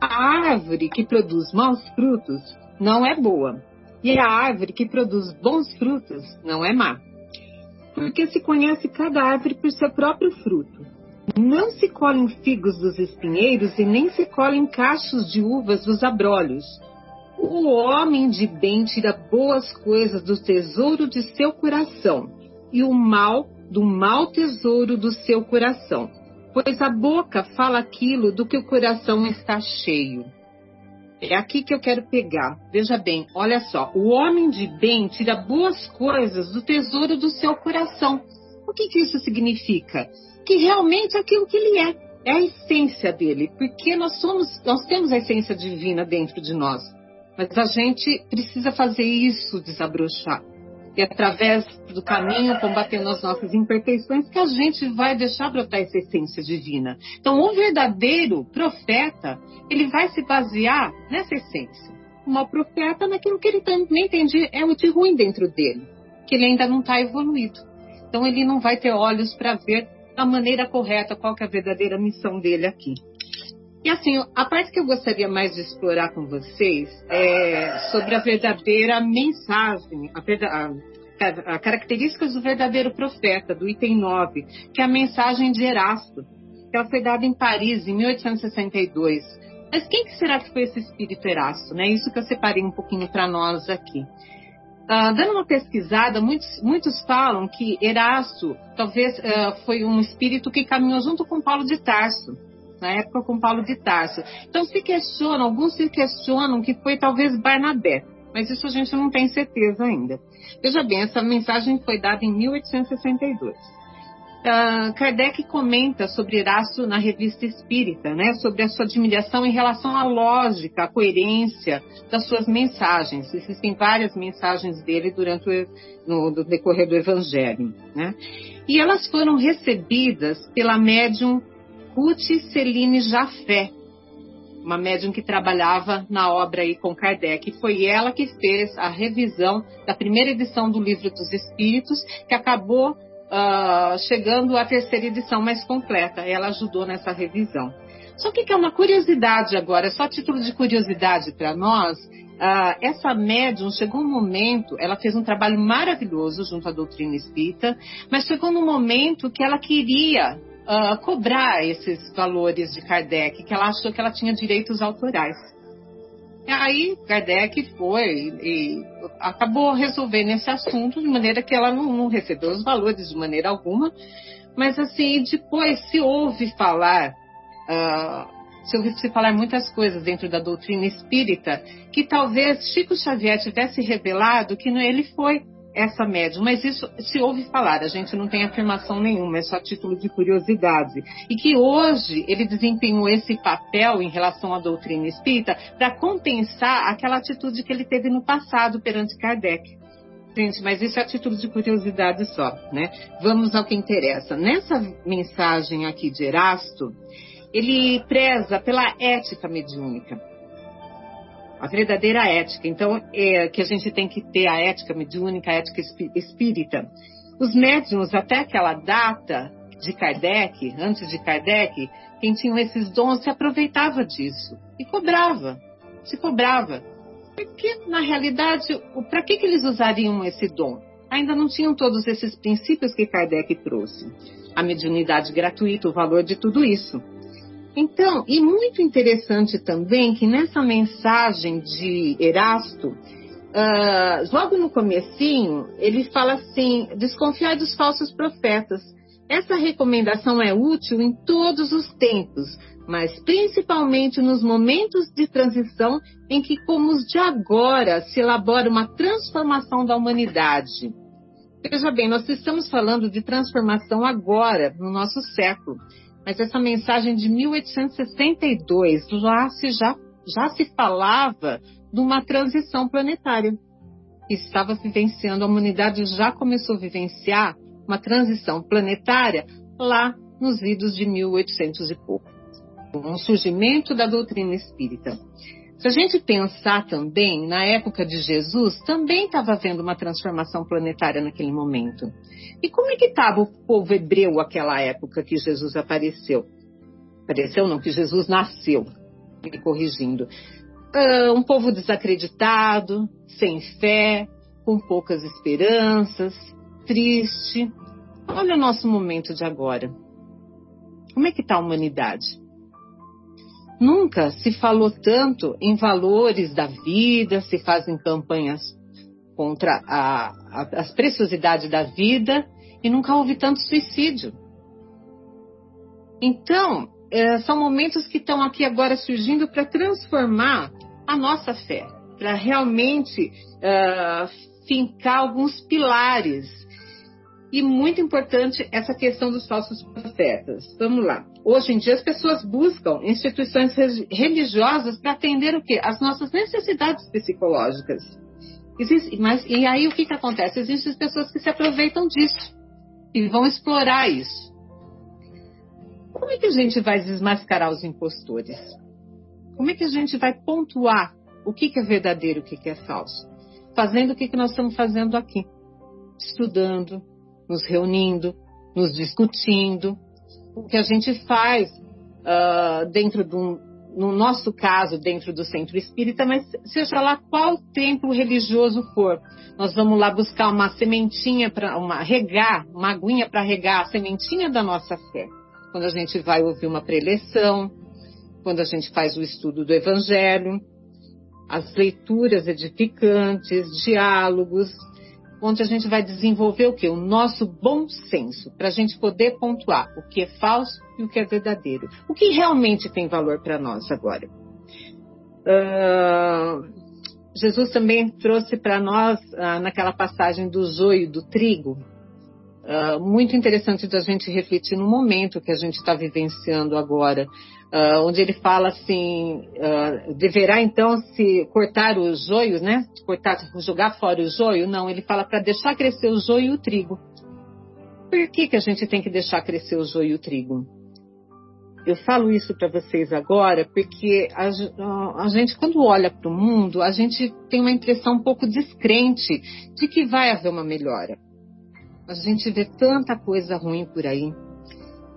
A árvore que produz maus frutos não é boa e a árvore que produz bons frutos não é má. Porque se conhece cada árvore por seu próprio fruto. Não se colhem figos dos espinheiros e nem se colhem cachos de uvas dos abrolhos. O homem de bem tira boas coisas do tesouro de seu coração, e o mal do mau tesouro do seu coração. Pois a boca fala aquilo do que o coração está cheio. É aqui que eu quero pegar. Veja bem, olha só. O homem de bem tira boas coisas do tesouro do seu coração. O que, que isso significa? Que realmente é aquilo que ele é. É a essência dele, porque nós somos, nós temos a essência divina dentro de nós. Mas a gente precisa fazer isso desabrochar e através do caminho, combatendo as nossas imperfeições, que a gente vai deixar brotar essa essência divina. Então, o verdadeiro profeta, ele vai se basear nessa essência. Uma profeta naquilo que ele também entende é o de ruim dentro dele, que ele ainda não está evoluído. Então, ele não vai ter olhos para ver a maneira correta qual é a verdadeira missão dele aqui. E assim, a parte que eu gostaria mais de explorar com vocês é sobre a verdadeira mensagem, a, a, a características do verdadeiro profeta, do item 9, que é a mensagem de Erasto, que ela foi dada em Paris em 1862. Mas quem que será que foi esse espírito Erasto? Né? Isso que eu separei um pouquinho para nós aqui. Uh, dando uma pesquisada, muitos, muitos falam que Erasto talvez uh, foi um espírito que caminhou junto com Paulo de Tarso na época com Paulo de Tarso. Então se questionam, alguns se questionam que foi talvez Barnabé, mas isso a gente não tem certeza ainda. Veja bem, essa mensagem foi dada em 1862. Uh, ah, Kardec comenta sobre Erasto na revista Espírita, né, sobre a sua admiração em relação à lógica, à coerência das suas mensagens. Existem várias mensagens dele durante o no, decorrer do Evangelho. Né? E elas foram recebidas pela médium Ruth Celine Jafé, uma médium que trabalhava na obra aí com Kardec. Foi ela que fez a revisão da primeira edição do Livro dos Espíritos, que acabou uh, chegando à terceira edição mais completa. Ela ajudou nessa revisão. Só que, é uma curiosidade agora, só título de curiosidade para nós, uh, essa médium chegou um momento, ela fez um trabalho maravilhoso junto à doutrina espírita, mas chegou num momento que ela queria uh, cobrar esses valores de Kardec, que ela achou que ela tinha direitos autorais. Aí Kardec foi e acabou resolvendo esse assunto de maneira que ela não, não recebeu os valores de maneira alguma, mas assim, depois se ouve falar uh, se ouviu-se falar muitas coisas dentro da doutrina espírita que talvez Chico Xavier tivesse revelado que ele foi essa médium, mas isso se ouve falar, a gente não tem afirmação nenhuma, é só título de curiosidade. E que hoje ele desempenhou esse papel em relação à doutrina espírita para compensar aquela atitude que ele teve no passado perante Kardec. Gente, mas isso é a título de curiosidade só, né? Vamos ao que interessa. Nessa mensagem aqui de Erasto, ele preza pela ética mediúnica. A verdadeira ética. Então, é que a gente tem que ter a ética mediúnica, a ética espírita. Os médiums, até aquela data de Kardec, antes de Kardec, quem tinha esses dons se aproveitava disso e cobrava, se cobrava. Porque, na realidade, para que, que eles usariam esse dom? Ainda não tinham todos esses princípios que Kardec trouxe. A mediunidade gratuita, o valor de tudo isso. Então, e muito interessante também que nessa mensagem de Erasto, uh, logo no comecinho, ele fala assim, desconfiar dos falsos profetas. Essa recomendação é útil em todos os tempos, mas principalmente nos momentos de transição em que, como os de agora, se elabora uma transformação da humanidade. Veja bem, nós estamos falando de transformação agora, no nosso século, mas essa mensagem de 1862, lá se já, já se falava de uma transição planetária. Estava vivenciando, a humanidade já começou a vivenciar uma transição planetária lá nos idos de 1800 e pouco um surgimento da doutrina espírita. Se a gente pensar também, na época de Jesus, também estava havendo uma transformação planetária naquele momento. E como é que estava o povo hebreu naquela época que Jesus apareceu? Apareceu não, que Jesus nasceu, me corrigindo. Uh, um povo desacreditado, sem fé, com poucas esperanças, triste. Olha o nosso momento de agora. Como é que está a humanidade? Nunca se falou tanto em valores da vida, se fazem campanhas contra a, a, as preciosidades da vida e nunca houve tanto suicídio. Então, é, são momentos que estão aqui agora surgindo para transformar a nossa fé, para realmente uh, fincar alguns pilares e muito importante essa questão dos falsos profetas. Vamos lá. Hoje em dia as pessoas buscam instituições religiosas para atender o quê? As nossas necessidades psicológicas. Existe, mas e aí o que, que acontece? Existem pessoas que se aproveitam disso e vão explorar isso. Como é que a gente vai desmascarar os impostores? Como é que a gente vai pontuar o que, que é verdadeiro e o que, que é falso? Fazendo o que, que nós estamos fazendo aqui. Estudando, nos reunindo, nos discutindo. O que a gente faz uh, dentro de um, no nosso caso, dentro do centro espírita, mas seja lá qual templo religioso for, nós vamos lá buscar uma sementinha para uma regar, uma aguinha para regar a sementinha da nossa fé. Quando a gente vai ouvir uma preleção, quando a gente faz o estudo do Evangelho, as leituras edificantes, diálogos, onde a gente vai desenvolver o que? O nosso bom senso, para a gente poder pontuar o que é falso e o que é verdadeiro. O que realmente tem valor para nós agora. Uh, Jesus também trouxe para nós, uh, naquela passagem do joio do trigo, uh, muito interessante da gente refletir no momento que a gente está vivenciando agora uh, onde ele fala assim, uh, deverá então se cortar o joio, né? Cortar, jogar fora o joio? Não, ele fala para deixar crescer o joio e o trigo. Por que, que a gente tem que deixar crescer o joio e o trigo? Eu falo isso para vocês agora porque a, a, gente, quando olha para o mundo, a gente tem uma impressão um pouco descrente de que vai haver uma melhora. A gente vê tanta coisa ruim por aí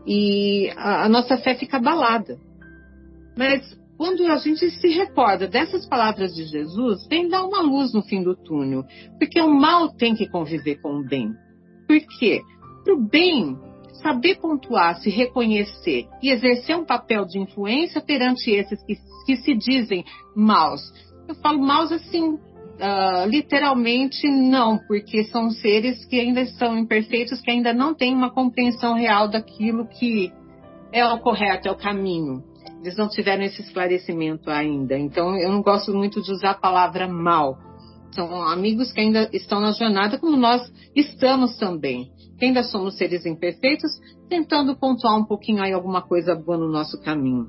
e a, a nossa fé fica abalada. Mas quando a gente se recorda dessas palavras de Jesus, vem dar uma luz no fim do túnel. Porque o mal tem que conviver com o bem. Por quê? Para o bem saber pontuar, se reconhecer e exercer um papel de influência perante esses que, que se dizem maus. Eu falo maus assim, uh, literalmente não, porque são seres que ainda são imperfeitos, que ainda não têm uma compreensão real daquilo que é o correto, é o caminho. Eles não tiveram esse esclarecimento ainda. Então, eu não gosto muito de usar a palavra mal. São amigos que ainda estão na jornada, como nós estamos também. Que ainda somos seres imperfeitos, tentando pontuar um pouquinho aí alguma coisa boa no nosso caminho.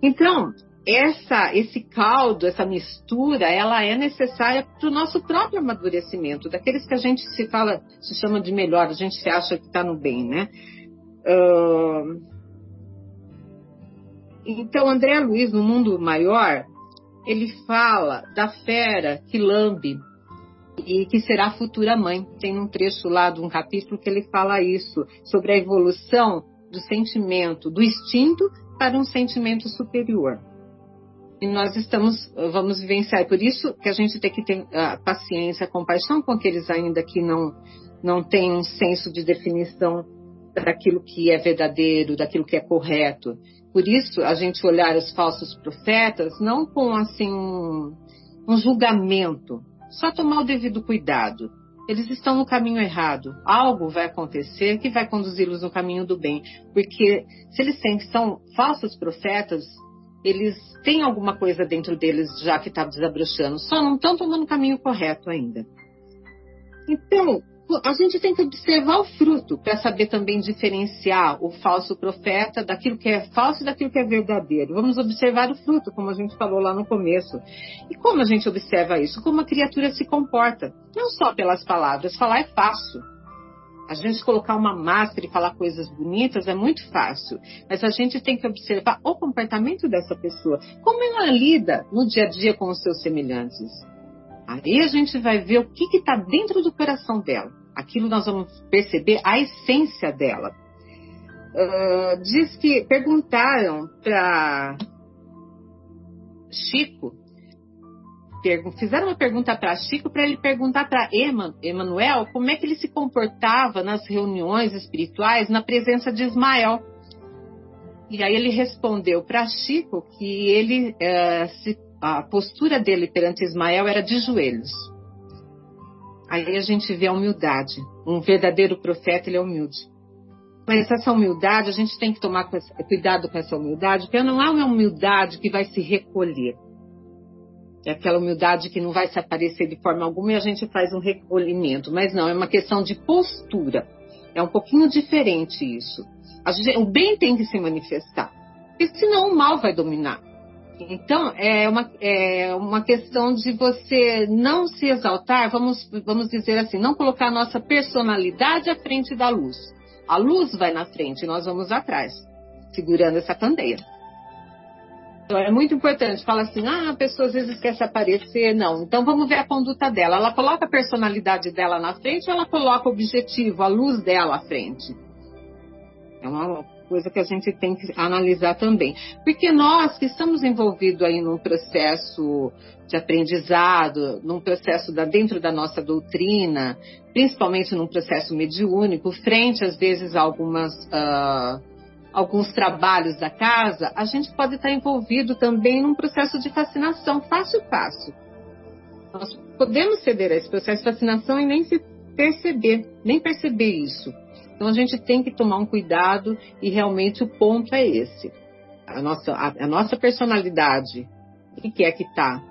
Então, essa, esse caldo, essa mistura, ela é necessária para o nosso próprio amadurecimento, daqueles que a gente se fala, se chama de melhor, a gente se acha que está no bem, né? Uh... Então, André Luiz, no mundo maior, ele fala da fera que lambe e que será futura mãe. Tem um trecho lá de um capítulo que ele fala isso, sobre a evolução do sentimento, do instinto para um sentimento superior. E nós estamos, vamos vivenciar. Por isso que a gente tem que ter uh, paciência, compaixão com aqueles ainda que não, não têm um senso de definição daquilo que é verdadeiro, daquilo que é correto. Por isso, a gente olhar os falsos profetas não com assim um, julgamento, só tomar o devido cuidado. Eles estão no caminho errado. Algo vai acontecer que vai conduzi-los no caminho do bem. Porque se eles são falsos profetas, eles têm alguma coisa dentro deles já que está desabrochando, só não estão tomando o caminho correto ainda. Então, a gente tem que observar o fruto para saber também diferenciar o falso profeta daquilo que é falso e daquilo que é verdadeiro. Vamos observar o fruto, como a gente falou lá no começo. E como a gente observa isso? Como a criatura se comporta. Não só pelas palavras, falar é fácil. A gente colocar uma máscara e falar coisas bonitas é muito fácil, mas a gente tem que observar o comportamento dessa pessoa, como ela lida no dia a dia com os seus semelhantes. Aí a gente vai ver o que está dentro do coração dela. Aquilo nós vamos perceber a essência dela. Uh, diz que perguntaram para Chico, fizeram uma pergunta para Chico para ele perguntar para Emanuel como é que ele se comportava nas reuniões espirituais na presença de Ismael. E aí ele respondeu para Chico que ele uh, se a postura dele perante Ismael era de joelhos. Aí a gente vê a humildade. Um verdadeiro profeta, ele é humilde. Mas essa humildade, a gente tem que tomar cuidado com essa humildade, porque não é uma humildade que vai se recolher. É aquela humildade que não vai se aparecer de forma alguma e a gente faz um recolhimento. Mas não, é uma questão de postura. É um pouquinho diferente isso. Gente, o bem tem que se manifestar. Porque senão o mal vai dominar. Então, é uma, é uma questão de você não se exaltar, vamos, vamos dizer assim, não colocar a nossa personalidade à frente da luz. A luz vai na frente e nós vamos atrás, segurando essa candeia. Então, é muito importante. Fala assim, ah, a pessoa às vezes quer se aparecer. Não, então vamos ver a conduta dela. Ela coloca a personalidade dela na frente ou ela coloca o objetivo, a luz dela à frente? É uma coisa que a gente tem que analisar também. Porque nós que estamos envolvidos aí num processo de aprendizado, num processo da, dentro da nossa doutrina, principalmente num processo mediúnico, frente às vezes a algumas, uh, alguns trabalhos da casa, a gente pode estar envolvido também num processo de fascinação, fácil, fácil. Nós podemos ceder a esse processo de fascinação e nem se perceber, nem perceber isso. Então a gente tem que tomar um cuidado e realmente o ponto é esse. A nossa, a, a nossa personalidade, o que é que está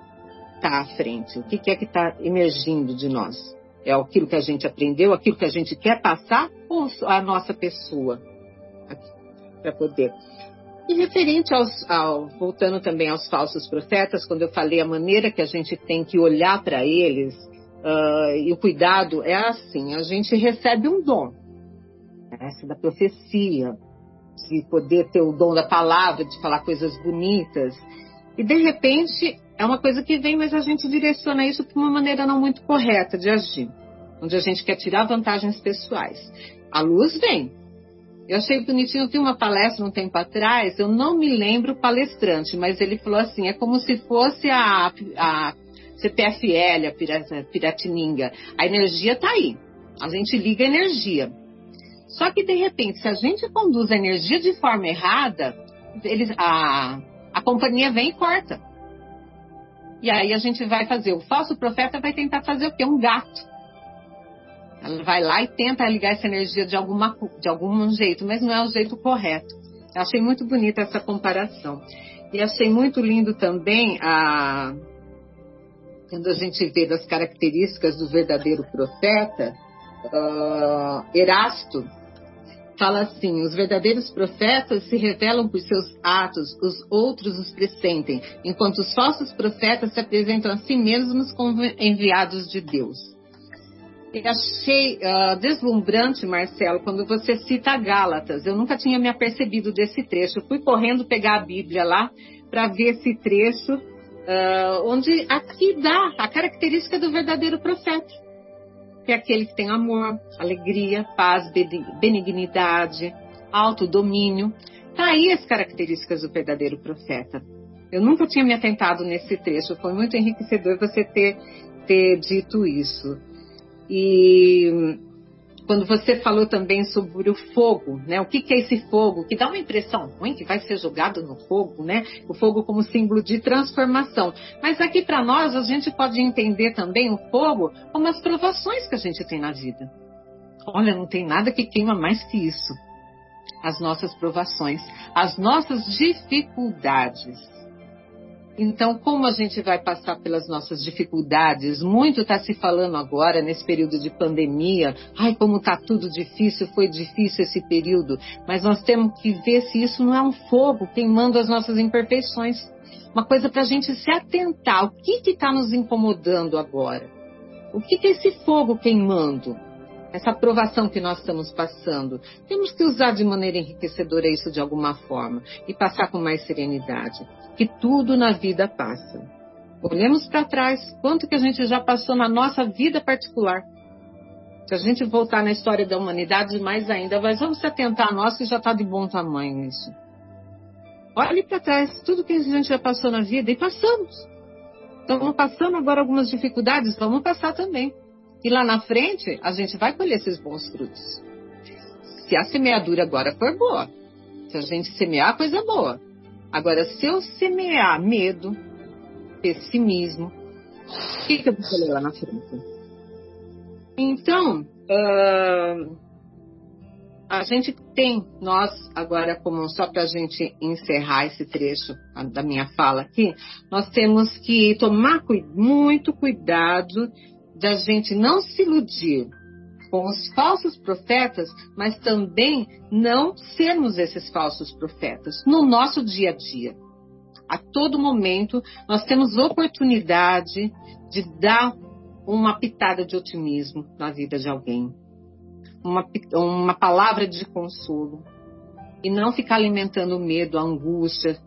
tá à frente? O que é que está emergindo de nós? É aquilo que a gente aprendeu, aquilo que a gente quer passar ou a nossa pessoa? Para poder. E referente aos, ao, voltando também aos falsos profetas, quando eu falei a maneira que a gente tem que olhar para eles, uh, e o cuidado é assim, a gente recebe um dom essa da profecia, de poder ter o dom da palavra, de falar coisas bonitas. E de repente é uma coisa que vem, mas a gente direciona isso de uma maneira não muito correta de agir, onde a gente quer tirar vantagens pessoais. A luz vem. Eu achei bonitinho, eu vi uma palestra um tempo atrás, eu não me lembro o palestrante, mas ele falou assim: é como se fosse a, a CPFL, a Piratininga. A energia está aí. A gente liga a energia. Só que, de repente, se a gente conduz a energia de forma errada, eles, a, a companhia vem e corta. E aí a gente vai fazer. O falso profeta vai tentar fazer o quê? Um gato. Ela vai lá e tenta ligar essa energia de, alguma, de algum jeito, mas não é o jeito correto. Achei muito bonita essa comparação. E achei muito lindo também a quando a gente vê das características do verdadeiro profeta, uh, Erasto fala assim: os verdadeiros profetas se revelam por seus atos, os outros os pressentem, enquanto os falsos profetas se apresentam a si mesmos como enviados de Deus. Eu achei uh, deslumbrante, Marcelo, quando você cita Gálatas. Eu nunca tinha me apercebido desse trecho. Eu fui correndo pegar a Bíblia lá para ver esse trecho, uh, onde aqui dá a característica do verdadeiro profeta que é aquele que tem amor, alegria, paz, benignidade, autodomínio. Tá aí as características do verdadeiro profeta. Eu nunca tinha me atentado nesse trecho, foi muito enriquecedor você ter, ter dito isso. E quando você falou também sobre o fogo, né? O que, que, é esse fogo? Que dá uma impressão ruim que vai ser jogado no fogo, né? O fogo como símbolo de transformação. Mas aqui para nós a gente pode entender também o fogo como as provações que a gente tem na vida. Olha, não tem nada que queima mais que isso. As nossas provações, as nossas dificuldades. Então, como a gente vai passar pelas nossas dificuldades? Muito está se falando agora nesse período de pandemia. Ai, como está tudo difícil, foi difícil esse período. Mas nós temos que ver se isso não é um fogo queimando as nossas imperfeições. Uma coisa para a gente se atentar. O que está nos incomodando agora? O que, que é esse fogo queimando? essa aprovação que nós estamos passando. Temos que usar de maneira enriquecedora isso de alguma forma e passar com mais serenidade, que tudo na vida passa. Olhemos para trás, quanto que a gente já passou na nossa vida particular. Se a gente voltar na história da humanidade, mais ainda, mas vamos se atentar a nós que já está de bom tamanho isso. Olhe para trás, tudo que a gente já passou na vida e passamos. Estamos passando agora algumas dificuldades, vamos passar também. E lá na frente, a gente vai colher esses bons frutos. Se a semeadura agora for boa, se a gente semear coisa boa. Agora, se eu semear medo, pessimismo, o que, que eu vou lá na frente? Então, uh, a gente tem, nós agora, como só para a gente encerrar esse trecho da minha fala aqui, nós temos que tomar muito cuidado da gente não se iludir com os falsos profetas, mas também não sermos esses falsos profetas no nosso dia a dia. A todo momento, nós temos oportunidade de dar uma pitada de otimismo na vida de alguém, uma, uma palavra de consolo, e não ficar alimentando o medo, a angústia,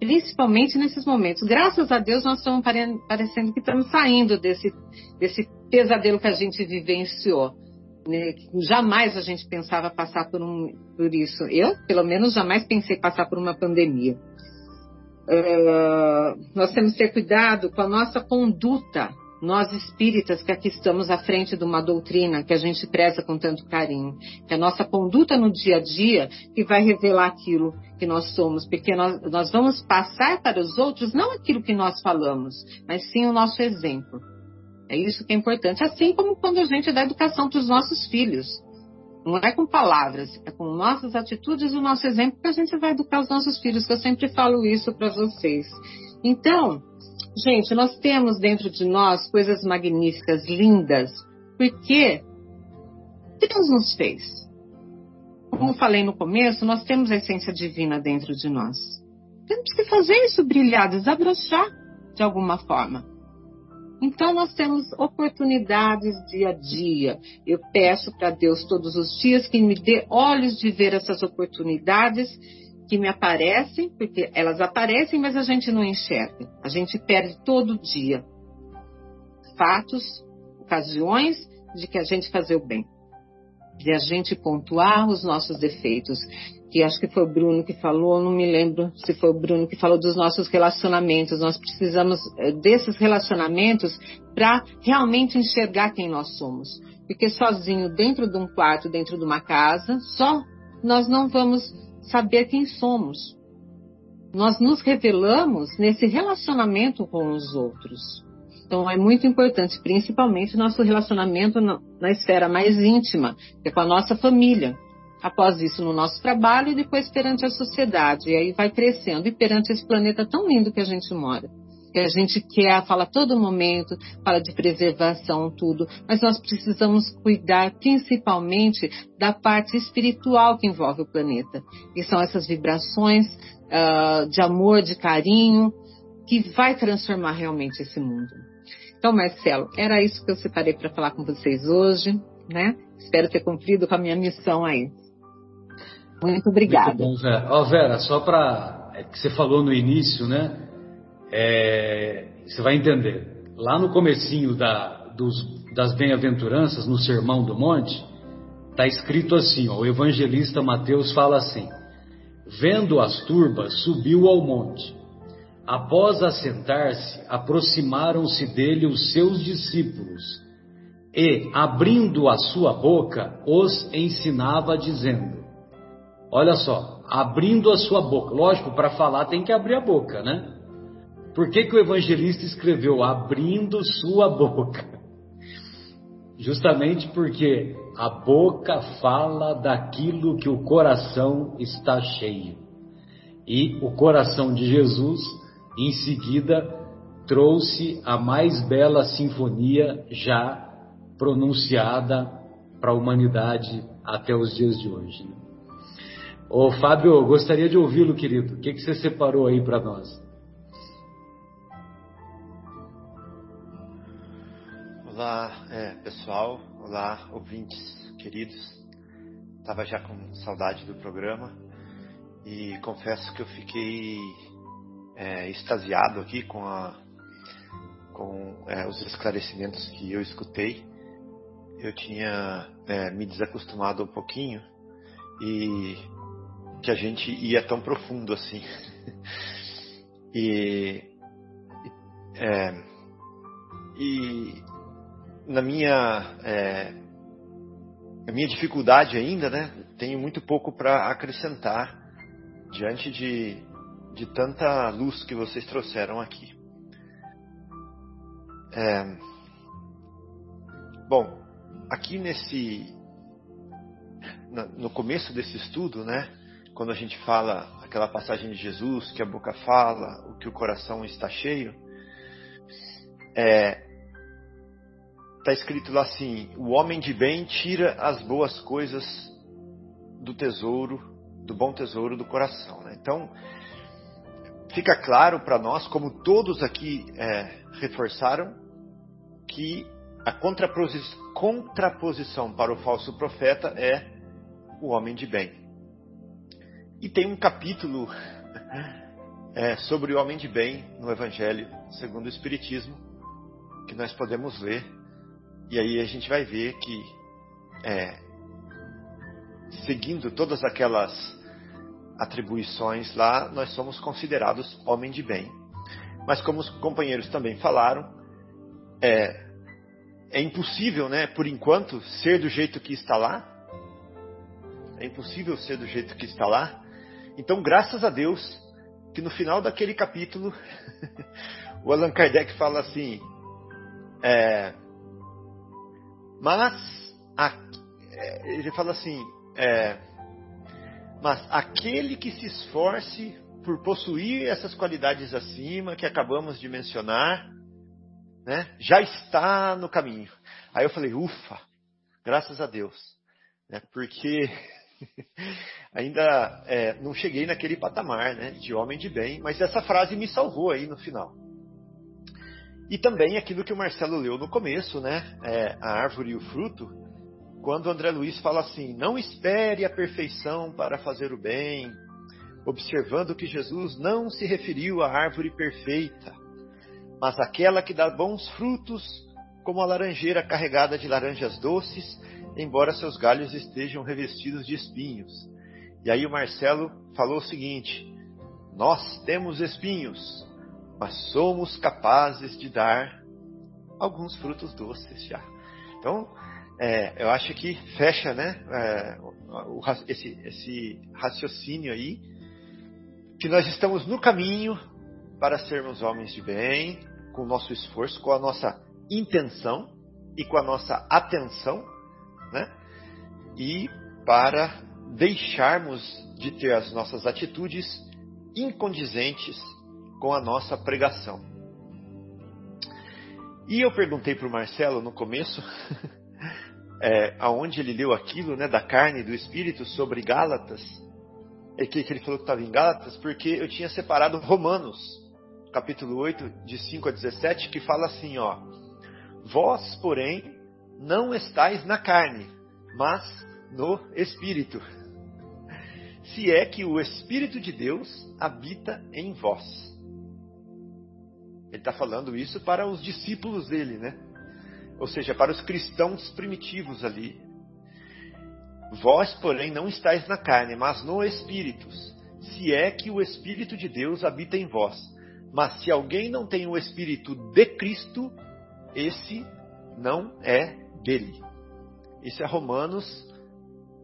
principalmente nesses momentos. Graças a Deus, nós estamos parecendo que estamos saindo desse, desse pesadelo que a gente vivenciou. Né? Jamais a gente pensava passar por, um, por isso. Eu, pelo menos, jamais pensei passar por uma pandemia. Uh, nós temos que ter cuidado com a nossa conduta nós espíritas que aqui estamos à frente de uma doutrina que a gente preza com tanto carinho, que a nossa conduta no dia a dia que vai revelar aquilo que nós somos, porque nós, nós vamos passar para os outros não aquilo que nós falamos, mas sim o nosso exemplo. É isso que é importante, assim como quando a gente dá educação para os nossos filhos. Não é com palavras, é com nossas atitudes e o nosso exemplo que a gente vai educar os nossos filhos, que eu sempre falo isso para vocês. Então, Gente, nós temos dentro de nós coisas magníficas, lindas, porque Deus nos fez. Como falei no começo, nós temos a essência divina dentro de nós. Temos que fazer isso brilhar, desabrochar de alguma forma. Então nós temos oportunidades dia a dia. Eu peço para Deus todos os dias que me dê olhos de ver essas oportunidades que me aparecem, porque elas aparecem, mas a gente não enxerga. A gente perde todo dia fatos, ocasiões de que a gente fazer o bem, de a gente pontuar os nossos defeitos. Que acho que foi o Bruno que falou, não me lembro se foi o Bruno que falou dos nossos relacionamentos. Nós precisamos eh, desses relacionamentos para realmente enxergar quem nós somos. Porque sozinho, dentro de um quarto, dentro de uma casa, só nós não vamos saber quem somos. Nós nos revelamos nesse relacionamento com os outros. Então é muito importante, principalmente nosso relacionamento na, esfera mais íntima, que é com a nossa família. Após isso, no nosso trabalho e depois perante a sociedade. E aí vai crescendo. E perante esse planeta tão lindo que a gente mora. Que a gente quer, fala todo momento, fala de preservação, tudo. Mas nós precisamos cuidar principalmente da parte espiritual que envolve o planeta. E são essas vibrações uh, de amor, de carinho, que vai transformar realmente esse mundo. Então, Marcelo, era isso que eu separei para falar com vocês hoje, né? Espero ter cumprido com a minha missão aí. Muito obrigada. Muito bom, Vera. Vera, só para é que você falou no início, né? É, você vai entender. Lá no comecinho da, dos, das bem-aventuranças, no Sermão do Monte, está escrito assim: ó, o evangelista Mateus fala assim: Vendo as turbas, subiu ao monte. Após assentar-se, aproximaram-se dele os seus discípulos e, abrindo a sua boca, os ensinava, dizendo: Olha só, abrindo a sua boca. Lógico, para falar tem que abrir a boca, né? Por que, que o evangelista escreveu abrindo sua boca? Justamente porque a boca fala daquilo que o coração está cheio. E o coração de Jesus, em seguida, trouxe a mais bela sinfonia já pronunciada para a humanidade até os dias de hoje. Ô Fábio, gostaria de ouvi-lo, querido. O que, que você separou aí para nós? Olá, é, pessoal. Olá, ouvintes queridos. Estava já com saudade do programa e confesso que eu fiquei é, extasiado aqui com, a, com é, os esclarecimentos que eu escutei. Eu tinha é, me desacostumado um pouquinho e que a gente ia tão profundo assim. e, é, e na minha é, a minha dificuldade ainda, né? Tenho muito pouco para acrescentar diante de, de tanta luz que vocês trouxeram aqui. É, bom, aqui nesse no começo desse estudo, né? quando a gente fala aquela passagem de Jesus, que a boca fala, o que o coração está cheio, é, está escrito lá assim: o homem de bem tira as boas coisas do tesouro, do bom tesouro do coração. Né? Então, fica claro para nós, como todos aqui é, reforçaram, que a contraposição para o falso profeta é o homem de bem. E tem um capítulo é, sobre o homem de bem no Evangelho segundo o Espiritismo que nós podemos ler. E aí a gente vai ver que, é, seguindo todas aquelas atribuições lá, nós somos considerados homem de bem. Mas como os companheiros também falaram, é, é impossível, né, por enquanto, ser do jeito que está lá. É impossível ser do jeito que está lá. Então, graças a Deus, que no final daquele capítulo, o Allan Kardec fala assim: é, mas a, é, ele fala assim, é, mas aquele que se esforce por possuir essas qualidades acima que acabamos de mencionar, né, já está no caminho. Aí eu falei, ufa, graças a Deus, né, porque ainda é, não cheguei naquele patamar né, de homem de bem, mas essa frase me salvou aí no final. E também aquilo que o Marcelo leu no começo, né, é, a árvore e o fruto, quando André Luiz fala assim: não espere a perfeição para fazer o bem, observando que Jesus não se referiu à árvore perfeita, mas àquela que dá bons frutos, como a laranjeira carregada de laranjas doces embora seus galhos estejam revestidos de espinhos. E aí o Marcelo falou o seguinte: Nós temos espinhos, mas somos capazes de dar alguns frutos doces já. Então, é, eu acho que fecha, né, é, o, esse, esse raciocínio aí, que nós estamos no caminho para sermos homens de bem, com o nosso esforço, com a nossa intenção e com a nossa atenção né? E para deixarmos de ter as nossas atitudes incondizentes com a nossa pregação. E eu perguntei para o Marcelo no começo, é, aonde ele leu aquilo, né, da carne e do espírito sobre Gálatas, e que, que ele falou que estava em Gálatas, porque eu tinha separado Romanos, capítulo 8, de 5 a 17, que fala assim, ó, Vós, porém, não estáis na carne, mas no Espírito. Se é que o Espírito de Deus habita em vós. Ele está falando isso para os discípulos dele, né? Ou seja, para os cristãos primitivos ali. Vós, porém, não estáis na carne, mas no Espírito. Se é que o Espírito de Deus habita em vós. Mas se alguém não tem o Espírito de Cristo, esse não é dele. Isso é Romanos,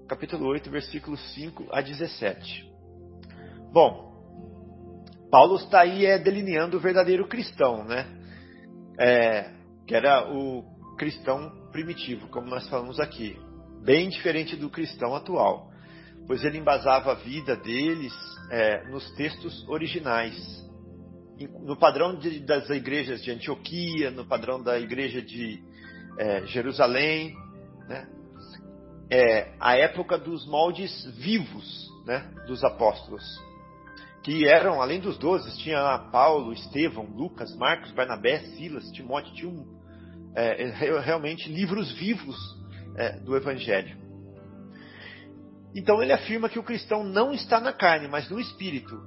capítulo 8, versículos 5 a 17. Bom, Paulo está aí é, delineando o verdadeiro cristão, né? É, que era o cristão primitivo, como nós falamos aqui. Bem diferente do cristão atual, pois ele embasava a vida deles é, nos textos originais, no padrão de, das igrejas de Antioquia, no padrão da igreja de é, Jerusalém, né? é, a época dos moldes vivos né, dos apóstolos, que eram, além dos doze, tinha Paulo, Estevão, Lucas, Marcos, Barnabé, Silas, Timóteo, tinha um, é, é realmente livros vivos é, do Evangelho. Então ele afirma que o cristão não está na carne, mas no espírito,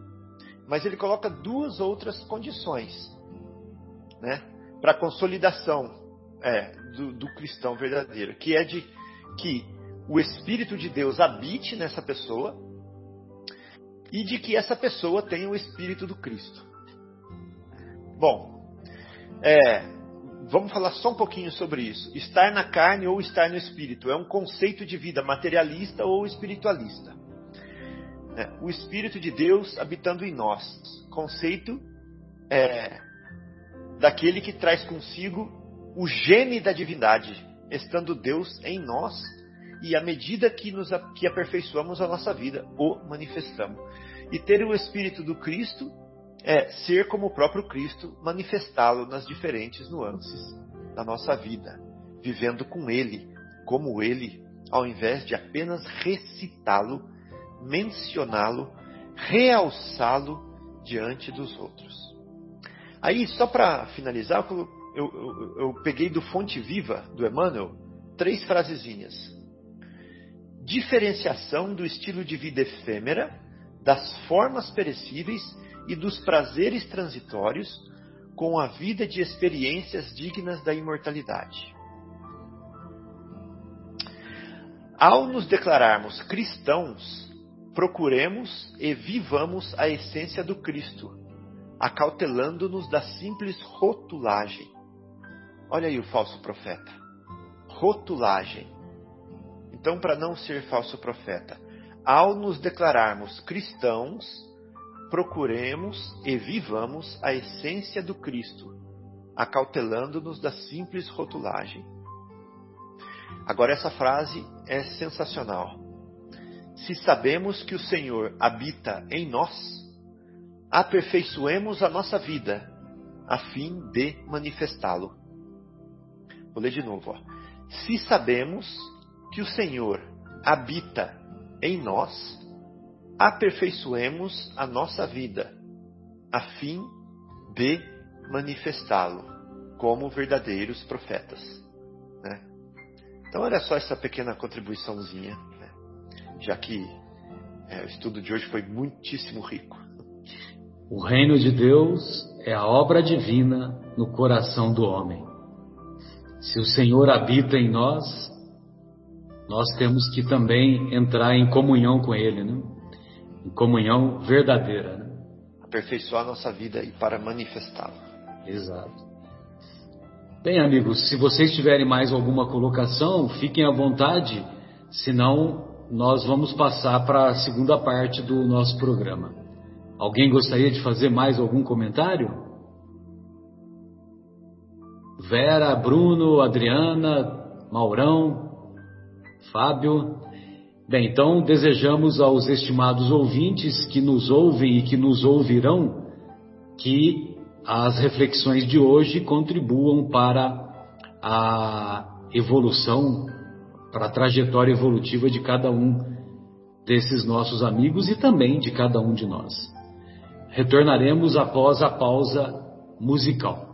mas ele coloca duas outras condições né, para a consolidação é, do, do, cristão verdadeiro, que é de que o Espírito de Deus habite nessa pessoa e de que essa pessoa tenha o Espírito do Cristo. Bom, é, vamos falar só um pouquinho sobre isso. Estar na carne ou estar no Espírito é um conceito de vida materialista ou espiritualista. Né? O Espírito de Deus habitando em nós. Conceito é, daquele que traz consigo o gene da divindade, estando Deus em nós e à medida que nos que aperfeiçoamos a nossa vida, o manifestamos. E ter o Espírito do Cristo é ser como o próprio Cristo, manifestá-lo nas diferentes nuances da nossa vida, vivendo com Ele, como Ele, ao invés de apenas recitá-lo mencioná-lo, realçá-lo diante dos outros. Aí, só para finalizar, eu, eu, eu, peguei do Fonte Viva, do Emmanuel, três frasezinhas. Diferenciação do estilo de vida efêmera, das formas perecíveis e dos prazeres transitórios com a vida de experiências dignas da imortalidade. Ao nos declararmos cristãos, procuremos e vivamos a essência do Cristo, acautelando-nos da simples rotulagem. Olha aí o falso profeta. Rotulagem. Então, para não ser falso profeta, ao nos declararmos cristãos, procuremos e vivamos a essência do Cristo, acautelando-nos da simples rotulagem. Agora, essa frase é sensacional se sabemos que o Senhor habita em nós, aperfeiçoemos a nossa vida a fim de manifestá-lo. Vou ler de novo. Ó. Se sabemos que o Senhor habita em nós, aperfeiçoemos a nossa vida a fim de manifestá-lo como verdadeiros profetas. Né? Então, olha só essa pequena contribuiçãozinha já que é, o estudo de hoje foi muitíssimo rico. O reino de Deus é a obra divina no coração do homem. Se o Senhor habita em nós, nós temos que também entrar em comunhão com Ele, né? Em comunhão verdadeira. Né? Aperfeiçoar a nossa vida e para manifestá-la. Exato. Bem, amigos, se vocês tiverem mais alguma colocação, fiquem à vontade, senão nós vamos passar para a segunda parte do nosso programa. Alguém gostaria de fazer mais algum comentário? Vera, Bruno, Adriana, Maurão, Fábio. Bem, então desejamos aos estimados ouvintes que nos ouvem e que nos ouvirão que as reflexões de hoje contribuam para a evolução, para a trajetória evolutiva de cada um desses nossos amigos e também de cada um de nós. Retornaremos após a pausa musical.